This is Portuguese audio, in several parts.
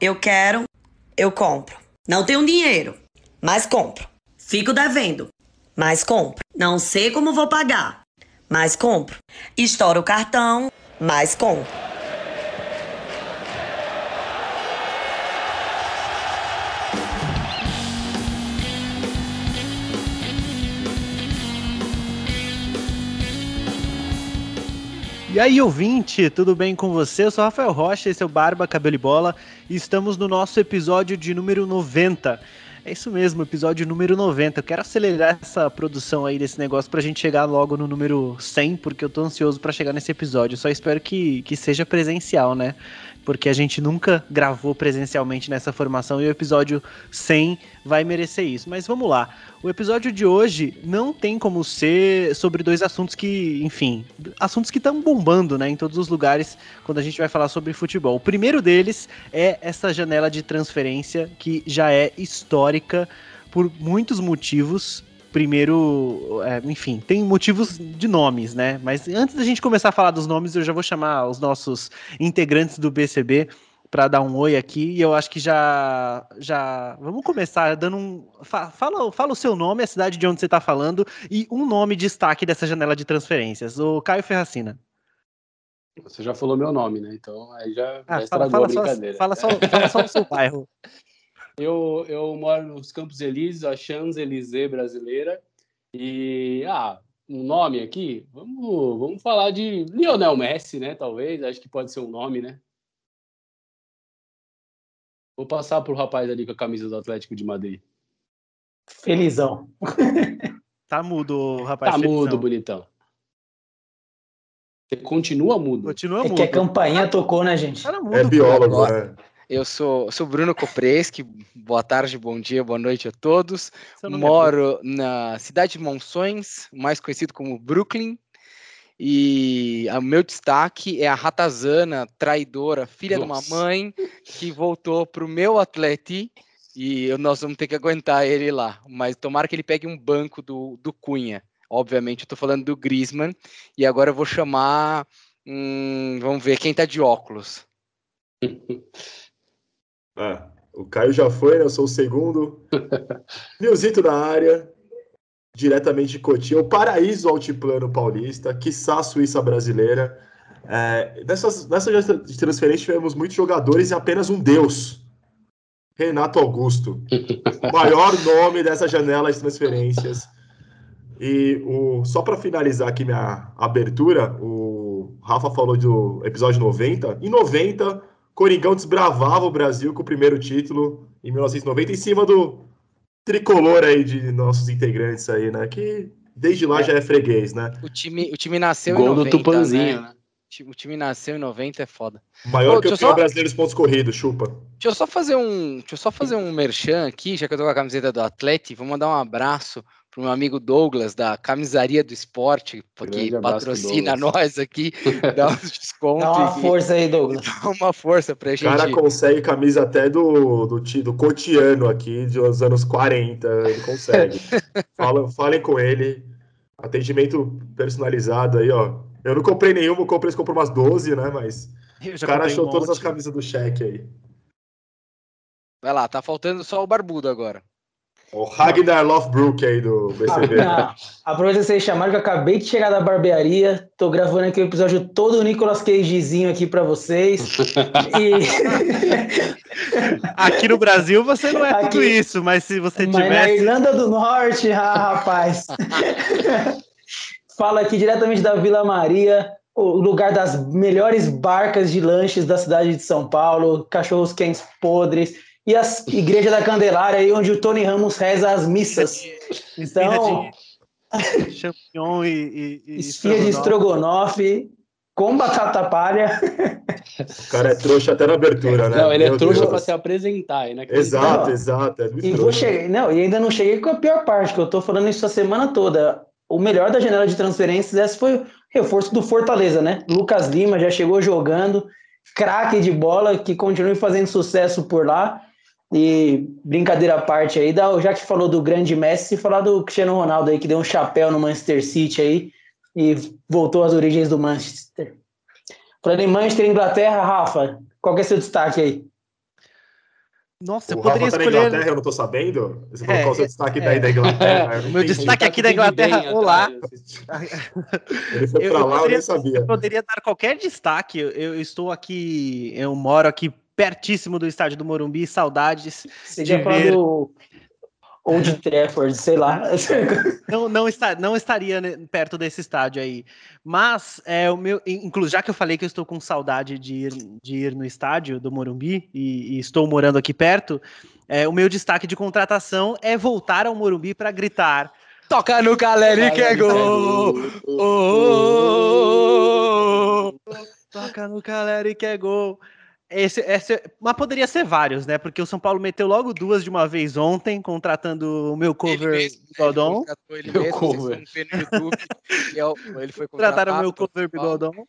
Eu quero, eu compro. Não tenho dinheiro, mas compro. Fico devendo, mas compro. Não sei como vou pagar, mas compro. Estouro o cartão, mas compro. E aí, ouvinte, tudo bem com você? Eu sou Rafael Rocha, esse é o Barba Cabelo e Bola e estamos no nosso episódio de número 90. É isso mesmo, episódio número 90. Eu quero acelerar essa produção aí desse negócio pra gente chegar logo no número 100, porque eu tô ansioso para chegar nesse episódio. Só espero que, que seja presencial, né? Porque a gente nunca gravou presencialmente nessa formação e o episódio 100 vai merecer isso. Mas vamos lá. O episódio de hoje não tem como ser sobre dois assuntos que, enfim, assuntos que estão bombando, né, em todos os lugares quando a gente vai falar sobre futebol. O primeiro deles é essa janela de transferência que já é histórica por muitos motivos primeiro, é, enfim, tem motivos de nomes, né? Mas antes da gente começar a falar dos nomes, eu já vou chamar os nossos integrantes do BCB para dar um oi aqui. E eu acho que já, já vamos começar dando um, fala, fala o seu nome, a cidade de onde você está falando e um nome de destaque dessa janela de transferências. O Caio Ferracina. Você já falou meu nome, né? Então aí já, ah, já fala, fala, só, fala, só, fala só o seu bairro. Eu, eu moro nos Campos Elíseos, a Champs-Élysées brasileira. E, ah, um nome aqui, vamos, vamos falar de Lionel Messi, né? Talvez, acho que pode ser um nome, né? Vou passar pro rapaz ali com a camisa do Atlético de Madrid. Felizão. tá mudo, rapaz. Tá felizão. mudo, bonitão. Você continua mudo. Continua é mudo. que a campainha tocou, né, gente? Mudo, é biólogo, né? Eu sou, sou Bruno Kopreski. Boa tarde, bom dia, boa noite a todos. Moro é na cidade de Monções, mais conhecido como Brooklyn. E o meu destaque é a Ratazana, traidora, filha Nossa. de uma mãe, que voltou para o meu atleti e nós vamos ter que aguentar ele lá. Mas tomara que ele pegue um banco do, do Cunha. Obviamente, eu estou falando do Griezmann. E agora eu vou chamar. Hum, vamos ver quem está de óculos. Ah, o Caio já foi, né? Eu sou o segundo. Nilzito na área, diretamente de Cotia, o paraíso altiplano paulista, quiçá Suíça brasileira. É, nessas, nessa de transferência tivemos muitos jogadores e apenas um deus. Renato Augusto. o maior nome dessa janela de transferências. E o, só para finalizar aqui minha abertura, o Rafa falou do episódio 90. Em 90, Coringão desbravava o Brasil com o primeiro título em 1990 em cima do tricolor aí de nossos integrantes aí, né? Que desde lá é. já é freguês, né? O time, o time nasceu Gol em 90, do Tupanzinho, né? né? O time nasceu em 90 é foda. O maior Ô, campeão só... brasileiro dos pontos corridos, chupa. Deixa eu só fazer um, deixa eu só fazer um merchan aqui, já que eu tô com a camiseta do Atlético, vou mandar um abraço para o meu amigo Douglas, da Camisaria do Esporte, que patrocina nós aqui, dá um desconto. Dá uma força aí, Douglas. Dá uma força para gente. O cara consegue camisa até do, do, do Cotiano aqui, dos anos 40, ele consegue. Fala, falem com ele, atendimento personalizado aí, ó. Eu não comprei nenhuma, Comprei comprou umas 12, né, mas o cara achou um todas as camisas do cheque aí. Vai lá, tá faltando só o barbudo agora. O Ragnar Lofbrook aí do BCB. Ah, aproveita vocês chamaram que eu acabei de chegar da barbearia. Tô gravando aqui o episódio todo o Nicolas Cagezinho aqui para vocês. e... aqui no Brasil você não é aqui, tudo isso, mas se você mas tivesse... na Irlanda do Norte, ah, rapaz. Fala aqui diretamente da Vila Maria, o lugar das melhores barcas de lanches da cidade de São Paulo, cachorros quentes podres e a Igreja da Candelária, aí onde o Tony Ramos reza as missas. Então. Champignon e, e, Esfia de estrogonofe com batata palha. O cara é trouxa até na abertura, né? Não, ele é Meu é trouxa para se apresentar. Né? Exato, não, exato. É e, vou chegar, não, e ainda não cheguei com a pior parte, que eu tô falando isso a semana toda. O melhor da janela de transferências, esse foi o reforço do Fortaleza, né? Lucas Lima já chegou jogando, craque de bola, que continue fazendo sucesso por lá. E brincadeira à parte aí, já que falou do grande Messi, falar do Cristiano Ronaldo aí, que deu um chapéu no Manchester City aí e voltou às origens do Manchester. Falando em Manchester, Inglaterra, Rafa, qual que é seu destaque aí? Nossa, o eu poderia Rafa tá escolher. na Inglaterra, eu não tô sabendo? Você É, falou qual o seu é, destaque é. daí da Inglaterra? Eu meu destaque aqui da Inglaterra, olá. atrás. Ele foi Eu- pra eu lá, eu poderia- nem sabia. poderia dar qualquer destaque. Eu, eu estou aqui, eu moro aqui pertíssimo do estádio do Morumbi, saudades. Você de ver- do Old Trafford, sei lá. Não, não, está, não estaria né, perto desse estádio aí. Mas, é, o meu, inclusive, já que eu falei que eu estou com saudade de ir, de ir no estádio do Morumbi e, e estou morando aqui perto, é, o meu destaque de contratação é voltar ao Morumbi para gritar. Toca no Caleri que é gol! Oh! Toca no Caleri que é gol. Esse, esse, mas poderia ser vários, né? Porque o São Paulo meteu logo duas de uma vez ontem, contratando o meu cover mesmo, né, Bigodon. Ele Meu mesmo, cover. vocês vão ver no YouTube, é o- ele foi Contrataram contratado meu cover. Bigodon.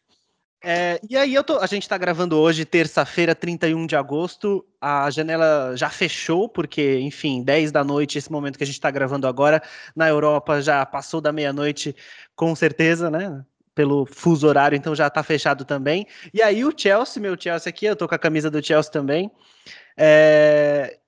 É, e aí eu tô, a gente tá gravando hoje, terça-feira, 31 de agosto. A janela já fechou, porque, enfim, 10 da noite, esse momento que a gente tá gravando agora, na Europa já passou da meia-noite, com certeza, né? Pelo fuso horário, então já tá fechado também. E aí o Chelsea, meu Chelsea aqui, eu tô com a camisa do Chelsea também. É,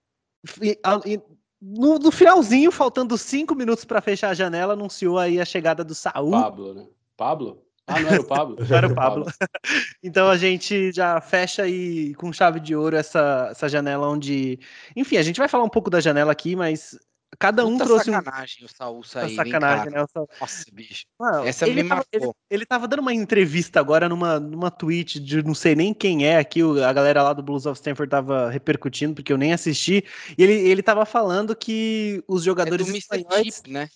e- e no, no finalzinho, faltando cinco minutos para fechar a janela, anunciou aí a chegada do Saul. Pablo, né? Pablo? Ah, não era o Pablo? Era o Pablo. Então a gente já fecha aí com chave de ouro essa, essa janela onde. Enfim, a gente vai falar um pouco da janela aqui, mas cada um Puta trouxe um. sacanagem o Saul sair, sacanagem, né? Saul- Nossa, bicho. Mano, Essa ele, me tava, ele, marcou. ele tava dando uma entrevista agora numa, numa tweet de não sei nem quem é aqui, a galera lá do Blues of Stanford tava repercutindo, porque eu nem assisti. E ele, ele tava falando que os É do jogadores Mr. espanhóis. Chip, né?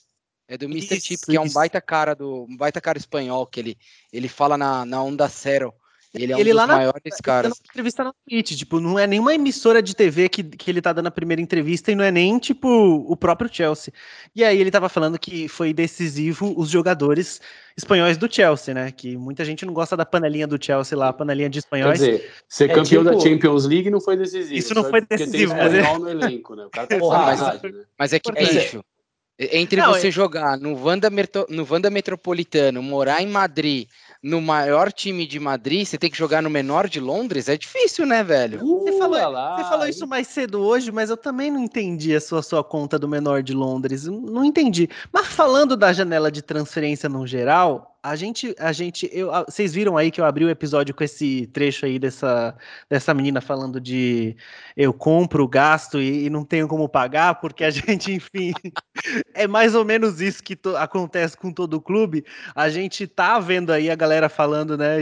É do Mr. Isso, Chip, que é um isso. baita cara do. Um baita cara espanhol, que ele, ele fala na, na onda zero. Ele é um Ele dos lá na- maiores Ele tá caras. dando uma entrevista na Twitch, tipo, não é nenhuma emissora de TV que, que ele tá dando a primeira entrevista e não é nem, tipo, o próprio Chelsea. E aí ele tava falando que foi decisivo os jogadores espanhóis do Chelsea, né? Que muita gente não gosta da panelinha do Chelsea lá, a panelinha de Quer espanhóis. dizer, ser É campeão da tipo- Champions League não foi decisivo. Isso não foi porque decisivo, tem mas é- no elenco, né? O cara tá Porra, mas- né? Mas é que, Porque- bicho, entre Não, você é- jogar no Wanda, Merto- no Wanda Metropolitano, morar em Madrid, no maior time de Madrid, você tem que jogar no menor de Londres, é difícil, né, velho? Você falou, Uh, lá, você falou isso mais cedo hoje, mas eu também não entendi a sua, sua conta do menor de Londres. Não entendi. Mas falando da janela de transferência no geral, a gente, a gente, eu, a- vocês viram aí que eu abri o episódio com esse trecho aí dessa, dessa menina falando de eu compro, gasto e, e não tenho como pagar, porque a gente, enfim, é mais ou menos isso que to- acontece com todo o clube. A gente tá vendo aí a galera falando, né?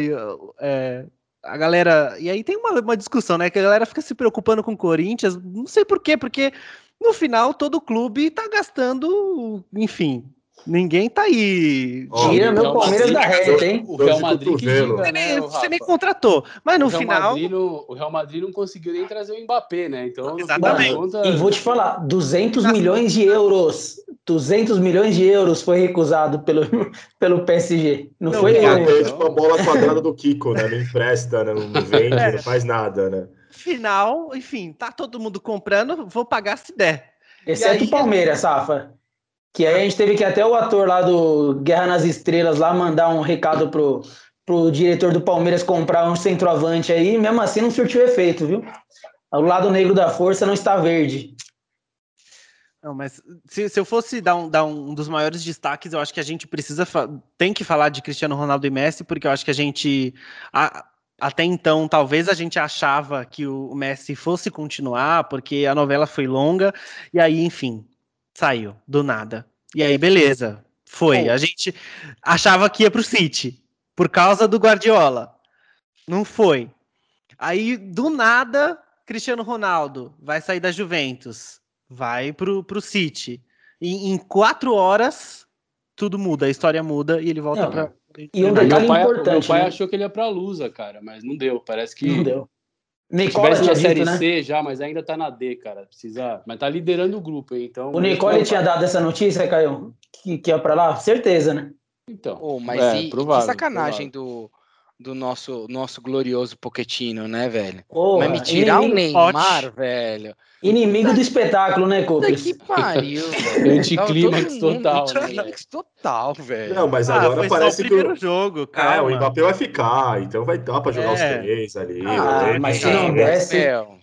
é, a galera. E aí tem uma, uma discussão, né? Que a galera fica se preocupando com o Corinthians. Não sei por quê, porque no final todo clube tá gastando, enfim. Ninguém tá aí. Tira o meu Real Palmeiras da Madrid- reta, hein? O Real Madrid que diga, Você né, nem, o você Rafa? contratou. Mas no o, final. Madrid não, o Real Madrid não conseguiu nem trazer o Mbappé, né? Então, Exatamente. contas, E vou te falar, 200 milhões de euros. 200 milhões de euros foi recusado pelo, pelo PSG. Não, Não, foi? cara, É tipo a bola quadrada do Kiko, né? Não empresta, né? não vende, É. não faz nada, né? Final, enfim, tá todo mundo comprando, vou pagar se der. Exceto aí- o Palmeiras, Safa. Que aí a gente teve que até o ator lá do Guerra nas Estrelas lá mandar um recado pro, pro diretor do Palmeiras comprar um centroavante aí, mesmo assim não surtiu efeito, viu? O lado negro da força não está verde. Não, mas se, se eu fosse dar, um, dar um dos maiores destaques, eu acho que a gente precisa, tem que falar de Cristiano Ronaldo e Messi, porque eu acho que a gente, a- até então, talvez a gente achava que o Messi fosse continuar, porque a novela foi longa, e aí, enfim, saiu, do nada. E aí, beleza, foi. A gente achava que ia pro City, por causa do Guardiola. Não foi. Aí, do nada, Cristiano Ronaldo vai sair da Juventus, vai pro, pro City. E em quatro horas, tudo muda, a história muda e ele volta pra. e um detalhe meu pai, importante, meu pai né? achou que ele ia pra Lusa, cara, mas não deu. Parece que Não deu. Nicola tivesse tinha na Série dito, né? C já, mas ainda tá na D, cara. Precisa... Mas tá liderando o grupo, hein? Então, O Nicole tinha dado essa notícia, Caio? Que, que ia pra lá? Certeza, né? Então, Pô, mas é, e, provável, que sacanagem do, do nosso, nosso glorioso Pochettino, né, velho? Porra, Mas me tirar o Neymar, velho. inimigo do espetáculo, né, Copes? que pariu, velho. Anticlímax total, Anticlímax total, velho. Não, mas Ah, agora foi só parece o que. primeiro O... jogo, É, calma. o Mbappé vai ficar, então vai dar pra jogar É. os três ali. Ah, né? mas se É, não der- desce- Meu,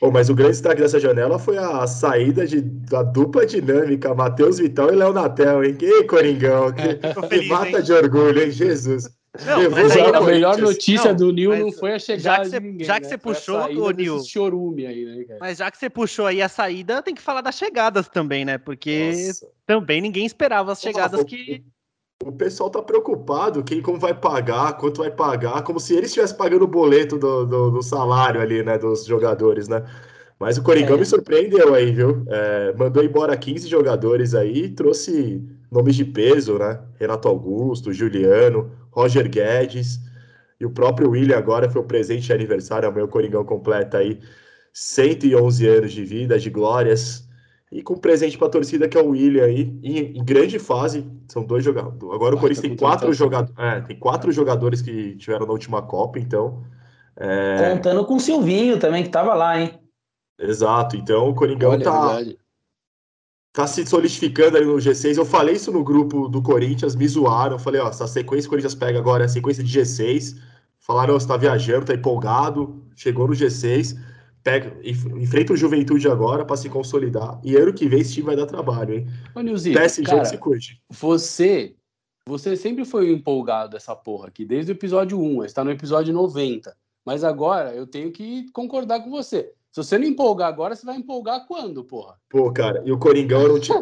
pô, É. Oh, mas o grande destaque dessa janela foi a saída de, da dupla dinâmica, Matheus Vital e Léo Natel, hein? Que Coringão, que, que mata hein? de orgulho, hein? Jesus. Não, mas aí, a melhor notícia não, do Nil não foi a chegada já que ninguém, Já que né? você puxou, o Nil. Chorume aí, né, cara? Mas já que você puxou aí a saída, tem que falar das chegadas também, né? Porque Nossa. também ninguém esperava as chegadas que. O pessoal tá preocupado quem como vai pagar, quanto vai pagar, como se eles estivessem pagando o boleto do, do, do, salário ali, né, dos jogadores, né? Mas o Coringão é. me surpreendeu aí, viu? É, mandou embora 15 jogadores aí, trouxe nomes de peso, né? Renato Augusto, Juliano, Roger Guedes e o próprio William agora foi o presente de aniversário, amanhã o Coringão completa aí 111 anos de vida, de glórias, e com presente para a torcida que é o William aí, em, em grande fase, são dois jogadores. Agora o Corinthians tem quatro jogadores, é, tem quatro jogadores que tiveram na última Copa, então. É... Contando com o Silvinho também, que estava lá, hein? Exato, então o Coringão Olha, tá, tá se solidificando ali no G6. Eu falei isso no grupo do Corinthians, me zoaram. Eu falei, ó, essa sequência que o Corinthians pega agora é a sequência de G6. Falaram, você tá viajando, tá empolgado, chegou no G6, pega, enfrenta o Juventude agora para se consolidar. E ano que vem esse time vai dar trabalho, hein? Ô, Nilzinho, PSG cara, se curte. Você, você sempre foi empolgado dessa porra aqui, desde o episódio 1, está no episódio 90. Mas agora eu tenho que concordar com você. Se você não empolgar agora, você vai empolgar quando, porra? Pô, cara, e o Coringão era um time.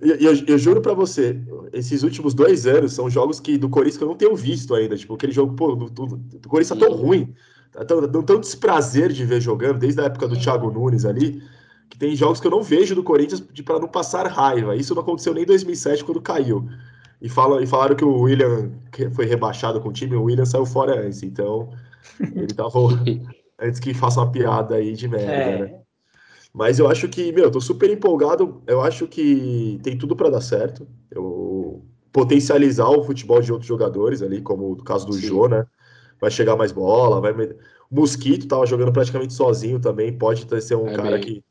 eu, eu, eu, juro pra você, esses últimos dois anos são jogos que do Corinthians que eu não tenho visto ainda. Tipo, aquele jogo, pô, do, do, do Corinthians tá tão ruim. Tá tão, tão, tão desprazer de ver jogando, desde a época do Thiago Nunes ali, que tem jogos que eu não vejo do Corinthians para não passar raiva. Isso não aconteceu nem em 2007, quando caiu. E, falam, e falaram que o William que foi rebaixado com o time, o William saiu fora antes. Então, ele tava. antes que faça uma piada aí de merda, é. né? Mas eu acho que, meu, eu tô super empolgado. Eu acho que tem tudo para dar certo. Eu potencializar o futebol de outros jogadores ali, como o caso do Sim. Jô, né? Vai chegar mais bola, vai. O Mosquito tava jogando praticamente sozinho também, pode ser um é cara bem. que.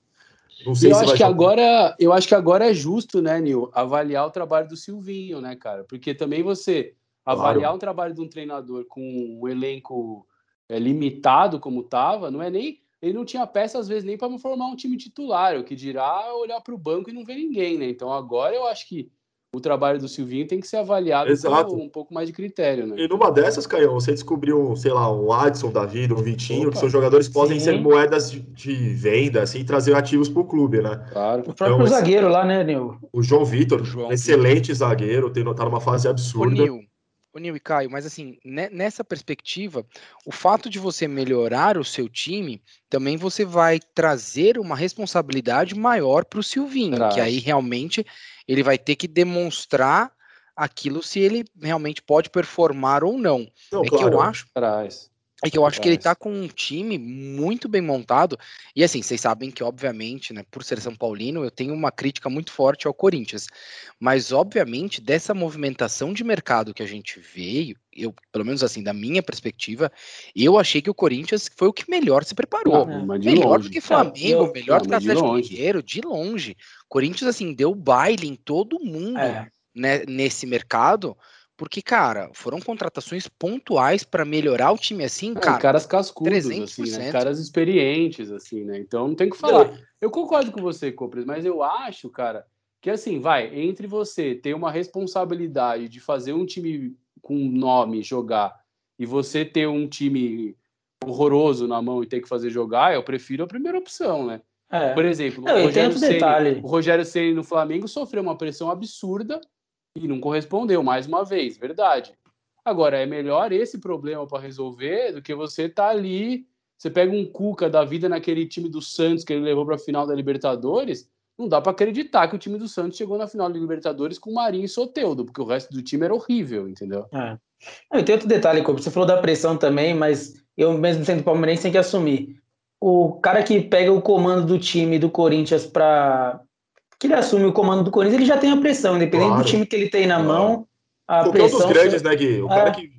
Não sei eu se acho que agora, eu acho que agora é justo, né, Nil, avaliar o trabalho do Silvinho, né, cara? Porque também você avaliar claro. um trabalho de um treinador com um elenco é, limitado como estava, não é nem. Ele não tinha peça, às vezes, nem para formar um time titular, o que dirá olhar para o banco e não ver ninguém, né? Então agora eu acho que o trabalho do Silvinho tem que ser avaliado com um pouco mais de critério, né? E numa dessas, Caio, você descobriu, sei lá, um Adson da vida, um Vitinho, Opa, que são jogadores que podem sim. ser moedas de, de, venda, assim, e trazer ativos para o clube, né? Claro. O próprio então, zagueiro lá, né, Nil? O João Vitor, João excelente Vitor. zagueiro, tem tá numa fase absurda. O Nil, o Nil e Caio, mas assim, nessa perspectiva, o fato de você melhorar o seu time, também você vai trazer uma responsabilidade maior para o Silvinho, Traz. que aí realmente ele vai ter que demonstrar aquilo se ele realmente pode performar ou não. não é claro. que eu acho. Traz. É que eu acho que ele tá com um time muito bem montado. E assim, vocês sabem que, obviamente, né, por ser São Paulino, eu tenho uma crítica muito forte ao Corinthians. Mas, obviamente, dessa movimentação de mercado que a gente veio, eu, pelo menos assim, da minha perspectiva, eu achei que o Corinthians foi o que melhor se preparou. Ah, melhor longe. do que Flamengo, eu, melhor não, do que Atlético Mineiro, de longe. Corinthians, assim, deu baile em todo mundo é. né, nesse mercado. Porque, cara, foram contratações pontuais para melhorar o time assim, é, cara. Caras cascudos, assim, né? Caras experientes, assim, né? Então não tem o que falar. Eu concordo com você, Copres, mas eu acho, cara, que assim, vai, entre você ter uma responsabilidade de fazer um time com nome jogar e você ter um time horroroso na mão e ter que fazer jogar, eu prefiro a primeira opção, né? É. Por exemplo, o Rogério, Ceni, o Rogério Ceni no Flamengo sofreu uma pressão absurda e não correspondeu mais uma vez, verdade. Agora, é melhor esse problema para resolver do que você tá ali. Você pega um Cuca da vida naquele time do Santos que ele levou para a final da Libertadores. Não dá para acreditar que o time do Santos chegou na final da Libertadores com Marinho e Soteudo, porque o resto do time era horrível, entendeu? É. Tem outro detalhe, você falou da pressão também, mas eu mesmo sendo palmeirense tenho que assumir. O cara que pega o comando do time do Corinthians para que ele assume o comando do Corinthians, ele já tem a pressão, independente claro. do time que ele tem na claro. mão. A Qualquer pressão, um dos grandes, né, Gui? O cara é. que.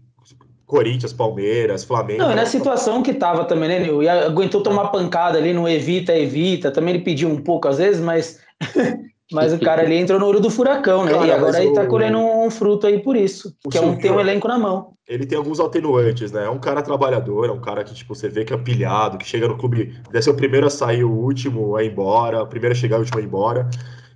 Corinthians, Palmeiras, Flamengo. Não, e na situação que tava também, né, Nil? E aguentou tomar pancada ali no evita, evita. Também ele pediu um pouco às vezes, mas Mas o cara ali entrou no olho do furacão, né? Cara, e agora ele tá o- colhendo um fruto aí por isso. O que é um, tem um elenco na mão. ele tem alguns atenuantes, né? É um cara trabalhador, é um cara que, tipo, você vê que é pilhado, que chega no clube, deve ser o primeiro a sair, o último a ir embora, o primeiro a chegar, o último a ir embora.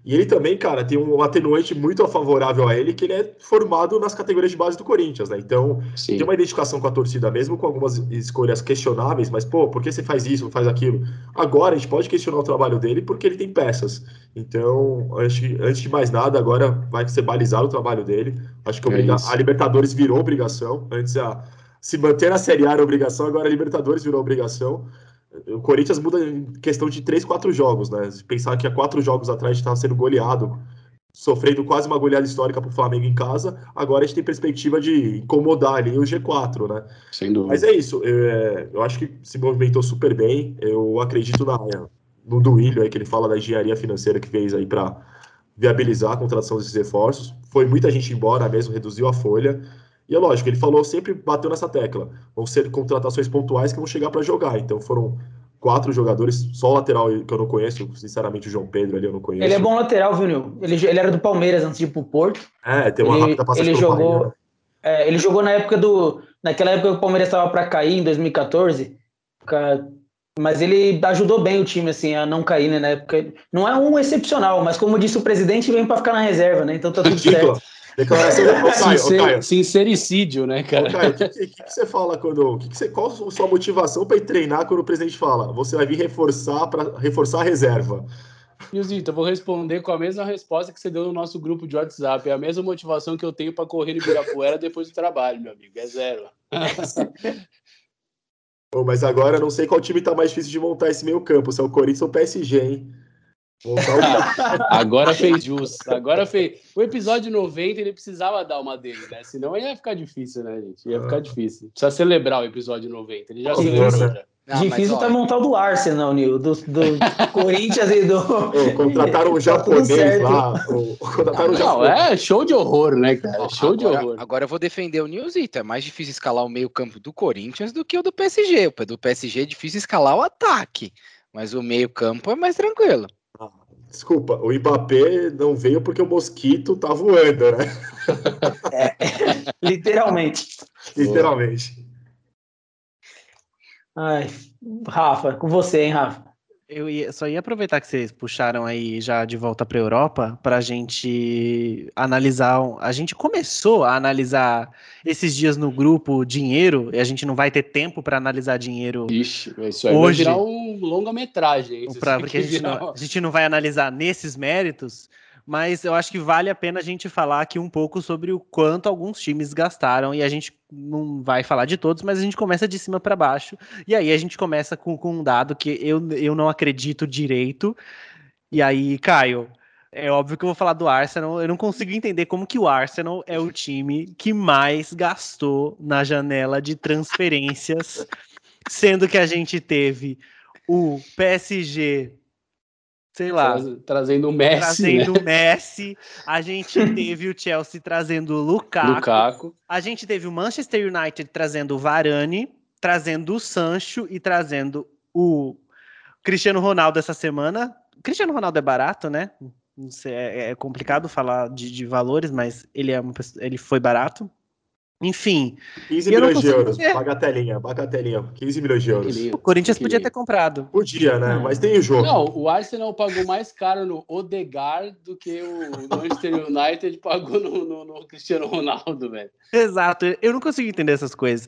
E ele também, cara, tem um atenuante muito favorável a ele, que ele é formado nas categorias de base do Corinthians, né? Então, Sim. tem uma identificação com a torcida, mesmo com algumas escolhas questionáveis, mas, pô, por que você faz isso, faz aquilo? Agora, a gente pode questionar o trabalho dele porque ele tem peças. Então, acho que, antes de mais nada, agora vai ser balizado o trabalho dele. Acho que É obriga- a Libertadores virou obrigação. Antes, a, se manter na Série A era obrigação, agora a Libertadores virou obrigação. O Corinthians muda em questão de três, quatro jogos, né? Se pensar que há quatro jogos atrás a gente estava sendo goleado, sofrendo quase uma goleada histórica para o Flamengo em casa, agora a gente tem perspectiva de incomodar ali o G4, né? Sem dúvida. Mas é isso, é, eu acho que se movimentou super bem. Eu acredito na, no Duílio aí, que ele fala da engenharia financeira que fez aí para viabilizar a contratação desses reforços. Foi muita gente embora mesmo, reduziu a folha. E é lógico, ele falou, sempre bateu nessa tecla. Vão ser contratações pontuais que vão chegar para jogar. Então foram quatro jogadores, só o lateral que eu não conheço, sinceramente o João Pedro ali eu não conheço. Ele é bom lateral, viu, Nil? Ele, ele era do Palmeiras antes de ir pro Porto. É, tem uma ele, rápida passagem ele jogou, Bahia, né? é, ele jogou na época do. Naquela época que o Palmeiras estava para cair, em 2014. ca- Mas ele ajudou bem o time assim, a não cair, né? Na época. Não é um excepcional, mas como disse o presidente, vem para ficar na reserva, né? Então tá tudo certo. Declaração de ô, Caio, ô, Sincer- Caio, Sincericídio, né, Ô, cara? Caio, o que, que- que você fala quando. Que que você, qual a sua motivação para ir treinar quando o presidente fala? Você vai vir reforçar para reforçar a reserva. Nilzito, eu vou responder com a mesma resposta que você deu no nosso grupo de WhatsApp. É a mesma motivação que eu tenho para correr no Ibirapuera depois do trabalho, meu amigo. É zero. Pô, mas agora eu não sei qual time tá mais difícil de montar esse meio campo, se é o Corinthians ou o PSG, hein? O... Agora fez jus. Agora fez. O episódio 90 ele precisava dar uma dele, né? Senão ia ficar difícil, né, gente? Ia ficar difícil. Precisa celebrar o episódio 90. Ele já celebrou. já. Não, Difícil mas, tá montar o do Arsenal, Nil, do, do Corinthians e do. Ô, contrataram um Tá japonês certo. lá. ô, contrataram Não, japonês. é show de horror, né, cara? show de agora, horror. agora eu vou defender o Nilzito. É mais difícil escalar o meio-campo do Corinthians do que o do PSG. O do PSG é difícil escalar o ataque. Mas o meio-campo é mais tranquilo. Desculpa, o Mbappé não veio porque o mosquito tá voando, né? Literalmente. Literalmente. Ai, Rafa, com você, hein, Rafa? Eu ia- só ia aproveitar que vocês puxaram aí já de volta para a Europa para a gente analisar. A gente começou a analisar esses dias no grupo dinheiro e a gente não vai ter tempo para analisar dinheiro Ixi, isso aí Hoje- vai virar um longa-metragem. pra, porque a gente, não, a gente não vai analisar nesses méritos, mas eu acho que vale a pena a gente falar aqui um pouco sobre o quanto alguns times gastaram e a gente não vai falar de todos, mas a gente começa de cima para baixo e aí a gente começa com, com um dado que eu, eu não acredito direito. E aí, Caio, é óbvio que eu vou falar do Arsenal. Eu não consigo entender como que o Arsenal é o time que mais gastou na janela de transferências, sendo que a gente teve o PSG, sei lá, Traz- Trazendo o Messi, trazendo né? o Messi, a gente teve o Chelsea trazendo o Lukaku, Lukaku. a gente teve o Manchester United trazendo o Varane, trazendo o Sancho e trazendo o Cristiano Ronaldo essa semana. Cristiano Ronaldo é barato, né? Não sei, é, é complicado falar de, de valores, mas ele, é uma ele foi barato. Enfim, 15 E eu não milhões de consigo euros. ver. Bagatelinha, bagatelinha. 15 milhões de euros. O Corinthians podia ter comprado. Podia, né? Hum. Mas tem o jogo. Não, o Arsenal pagou mais caro no Odegaard do que o Manchester United pagou no, no- no Cristiano Ronaldo, velho. Exato, eu não consigo entender essas coisas.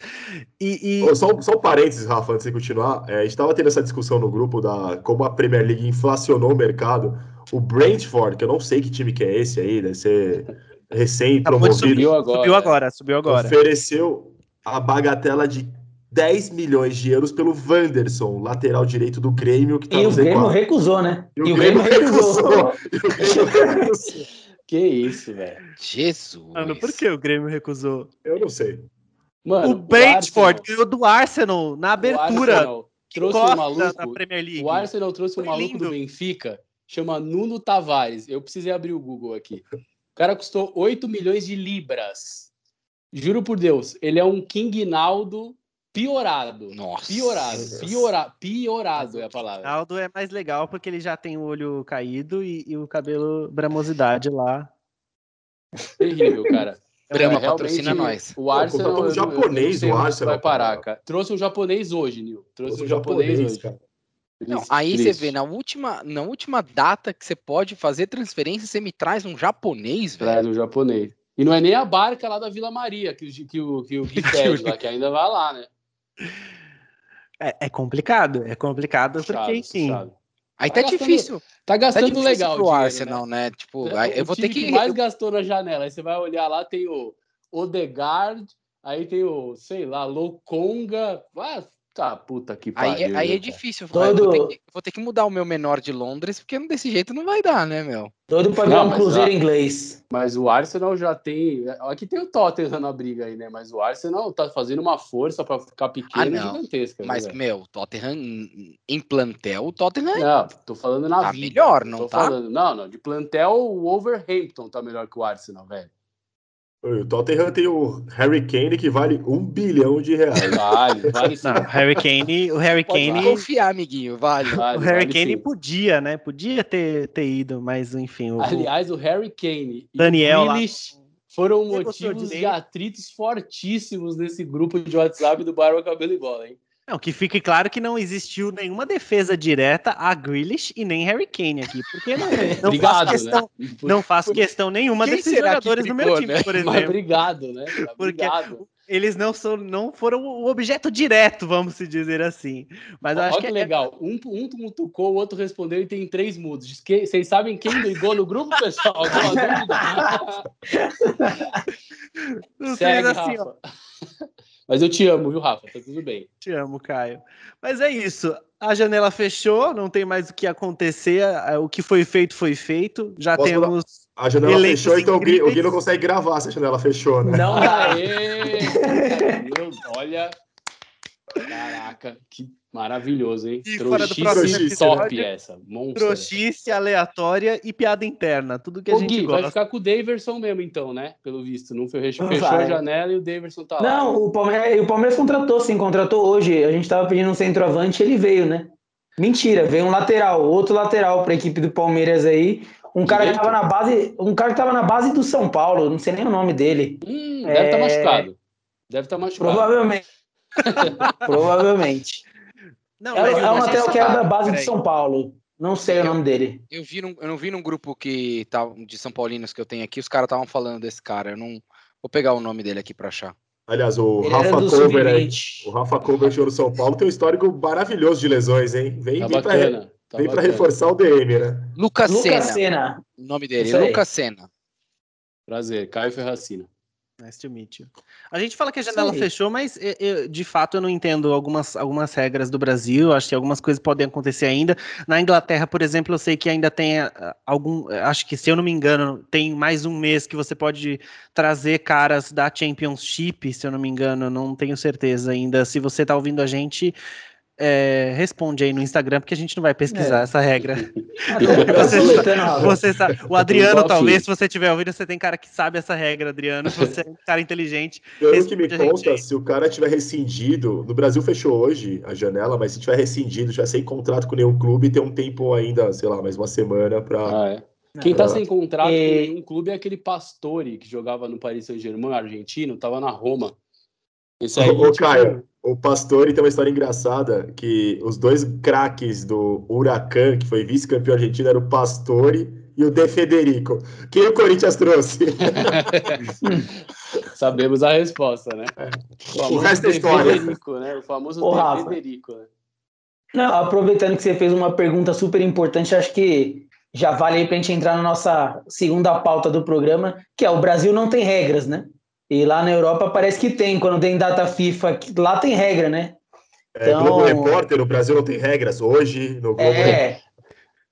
E, e- Só, só um parênteses, Rafa, antes de continuar. É, a gente estava tendo essa discussão no grupo da como a Premier League inflacionou o mercado. O Brentford, que eu não sei que time que é esse aí, deve ser de recém-promovido, Subiu agora. subiu agora, subiu agora. ofereceu a bagatela de 10 milhões de euros pelo Wanderson, lateral direito do Grêmio, que tá E no o Grêmio Z4. recusou, né? E o Grêmio recusou. E o Grêmio recusou. Que isso, velho. Jesus. Mano, por que o Grêmio recusou? Eu não sei. Mano, o Brentford ganhou do Arsenal na o abertura. Arsenal trouxe um maluco. da Premier League. O Arsenal trouxe um Foi maluco lindo. do Benfica, chama Nuno Tavares. Eu precisei abrir o Google aqui. O cara custou 8 milhões de libras. Juro por Deus, ele é um King Naldo piorado. Nossa. Piorado. Piora, piorado é a palavra. Aldo é mais legal porque ele já tem o olho caído e, e o cabelo bramosidade lá. Terrível, cara. Brahma É, realmente, patrocina nós. O Arsenal. Um eu- eu- eu não japonês do onde isso Arsenal, Vai parar, cara. cara. Trouxe um japonês hoje, Nil. Trouxe Trouxe um um japonês, japonês, hoje. cara. Não, Triste, aí você vê, na última, na última data que você pode fazer transferência, você me traz um japonês, velho. Traz um japonês. E não é nem a barca lá da Vila Maria que, o- que, o, que o Gui pede lá, que ainda vai lá, né? É, é complicado, é complicado porque, enfim. puxado. Aí tá Tá gastando- difícil. Tá Tá gastando difícil legal. o pro dinheiro, Arsenal, né? Tipo, É, aí o eu vou ter time que. mais gastou na janela. Aí você vai olhar lá, tem o Odegaard, aí tem o, sei lá, Louconga. Ah, tá, puta que Aí, pariu. aí é cara. difícil. Todo- vou, ter que, vou ter que mudar o meu menor de Londres, porque desse jeito não vai dar, né, meu? Doido pra um cruzeiro ó, inglês. Mas o Arsenal já tem. Aqui tem o Tottenham na briga aí, né? Mas o Arsenal tá fazendo uma força pra ficar pequeno Ah, e gigantesca. né, Mas, velho? meu, Tottenham em- plantel, o Tottenham é. Não, tô falando na Tá vida. melhor, não Tô tá? falando- não, não. De plantel, o Overhampton tá melhor que o Arsenal, velho. O Tottenham tem o Harry Kane que vale um bilhão de reais. Vale, vale sim. Não, o Harry Kane, o Harry Pode Kane, confiar, amiguinho, vale. Vale, o Harry vale Kane sim. podia, né? Podia ter, ter ido, mas enfim. O, Aliás, o Harry Kane e Daniel o lá. Grealish foram Você motivos de atritos fortíssimos nesse grupo de WhatsApp do Barba Cabelo e Bola, hein? Não, que fique claro que não existiu nenhuma defesa direta a Grealish e nem Harry Kane aqui, porque não, não Obrigado, faço questão, né? não faço questão nenhuma Quem desses jogadores no meu brigou, time, né? por Mas exemplo. obrigado, né? Porque- Obrigado. Eles não, são, não foram o objeto direto, vamos se dizer assim. Mas acho que que é- legal. Um, um mutucou, o outro respondeu e tem três mudos. Que- Vocês sabem quem ligou no grupo, pessoal? Dúvida? não Segue, assim, ó. Mas eu te amo, viu, Rafa? Tá tudo bem. Te amo, Caio. Mas é isso. A janela fechou, não tem mais o que acontecer. O que foi feito, foi feito. Já Posso temos. A janela fechou, então o Gui, o. Gui não consegue gravar se a janela fechou, né? Não dá. Aê! Meu, olha. Caraca, que maravilhoso, hein? E fora do Trouxice top essa. Monstro. Trouxice, aleatória e piada interna. Tudo que a Ô, gente Gui, vai gosta. ficar com o Daverson mesmo, então, né? Pelo visto. Não fe- fechou, Vai. fechou a janela e o Daverson tá lá. Não, o Palmeiras, o Palmeiras contratou, sim, contratou hoje. A gente tava pedindo um centroavante ele veio, né? Mentira, veio um lateral, outro lateral para a equipe do Palmeiras aí. Um cara que tava na base, um cara que tava na base do São Paulo, não sei nem o nome dele. Hum, deve estar É. machucado. Deve estar machucado. Provavelmente. Provavelmente. Não, É, é um esse que era da cara, base peraí. São Paulo. Não sei o nome dele. Eu, vi num- eu não vi num grupo que tá, de São Paulinos que eu tenho aqui, os caras estavam falando desse cara. Eu não. Vou pegar o nome dele aqui pra achar. Aliás, o Ele era Rafa. Sub-20. O Rafa Cover chegou no São Paulo, tem um histórico maravilhoso de lesões, hein? Vem, Tá vem pra, bacana. Tá vem pra bacana. reforçar o DM, né? Lucas. Lucas Senna. O nome dele. Lucas Senna. Prazer, Caio Ferracina. Nice to meet you. A gente fala que a janela aí. fechou, mas eu- eu- de fato eu não entendo algumas, algumas regras do Brasil. Acho que algumas coisas podem acontecer ainda. Na Inglaterra, por exemplo, eu sei que ainda tem ah, algum. Acho que, se eu não me engano, tem mais um mês que você pode trazer caras da Championship, se eu não me engano. eu Não tenho certeza ainda. Se você tá ouvindo a gente. É, responde aí no Instagram, porque a gente não vai pesquisar É. essa regra. Rafa. Você sabe, o Adriano, talvez, se você tiver ouvindo, você tem cara que sabe essa regra, Adriano. Você é um cara inteligente. Pelo que me conta, se o cara tiver rescindido, no Brasil fechou hoje a janela, mas se tiver rescindido, tiver sem contrato com nenhum clube, tem um tempo ainda, sei lá, mais uma semana pra. Ah, é. Quem tá sem contrato com E- nenhum clube é aquele Pastore que jogava no Paris Saint-Germain, argentino, tava na Roma. Esse aí, Ô, ô, tipo, Caio, o Pastore tem uma história engraçada, que os dois craques do Huracan, que foi vice-campeão argentino, eram o Pastore e o De Federico. Quem o Corinthians trouxe? sabemos a resposta, né? O resto é De história. Federico, né? O famoso Ô, De Rafa. Federico, né? Não, aproveitando que você fez uma pergunta super importante, acho que já vale aí para a gente entrar na nossa segunda pauta do programa, que é o Brasil não tem regras, né? E lá na Europa parece que tem, quando tem data FIFA, lá tem regra, né? É, Então- Globo Repórter, no Brasil não tem regras. Hoje, no Globo. É.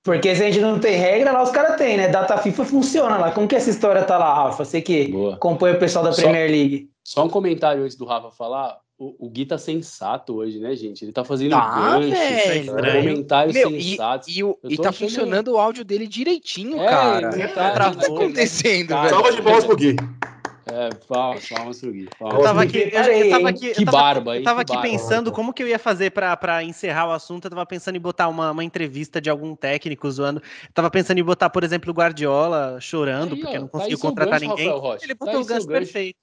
Porque se a gente não tem regra, lá os caras têm, né? Data FIFA funciona lá. Como que essa história tá lá, Rafa? Você que Boa. acompanha o pessoal da Só- Premier League. Só um comentário antes do Rafa falar. O, o Gui tá sensato hoje, né, gente? Ele tá fazendo Tá, gancho, velho. comentários Meu, e, sensatos. e, o, Eu e tá funcionando o áudio dele direitinho, É, cara. ele O tá- que tá tá- acontecendo, Cara, velho? Salva de palmas pro Gui. É, palmas, palmas pro Gui. Eu tava aqui, eu, eu tava aqui, Que eu tava, barba, hein? eu tava aqui barba. pensando como que eu ia fazer pra, pra encerrar o assunto. Eu tava pensando em botar uma, uma entrevista de algum técnico zoando. Eu tava pensando em botar, por exemplo, o Guardiola chorando, Aí, porque ó, não tá conseguiu seu contratar gancho, ninguém. Ele Tá botou aí o gancho seu gancho. perfeito.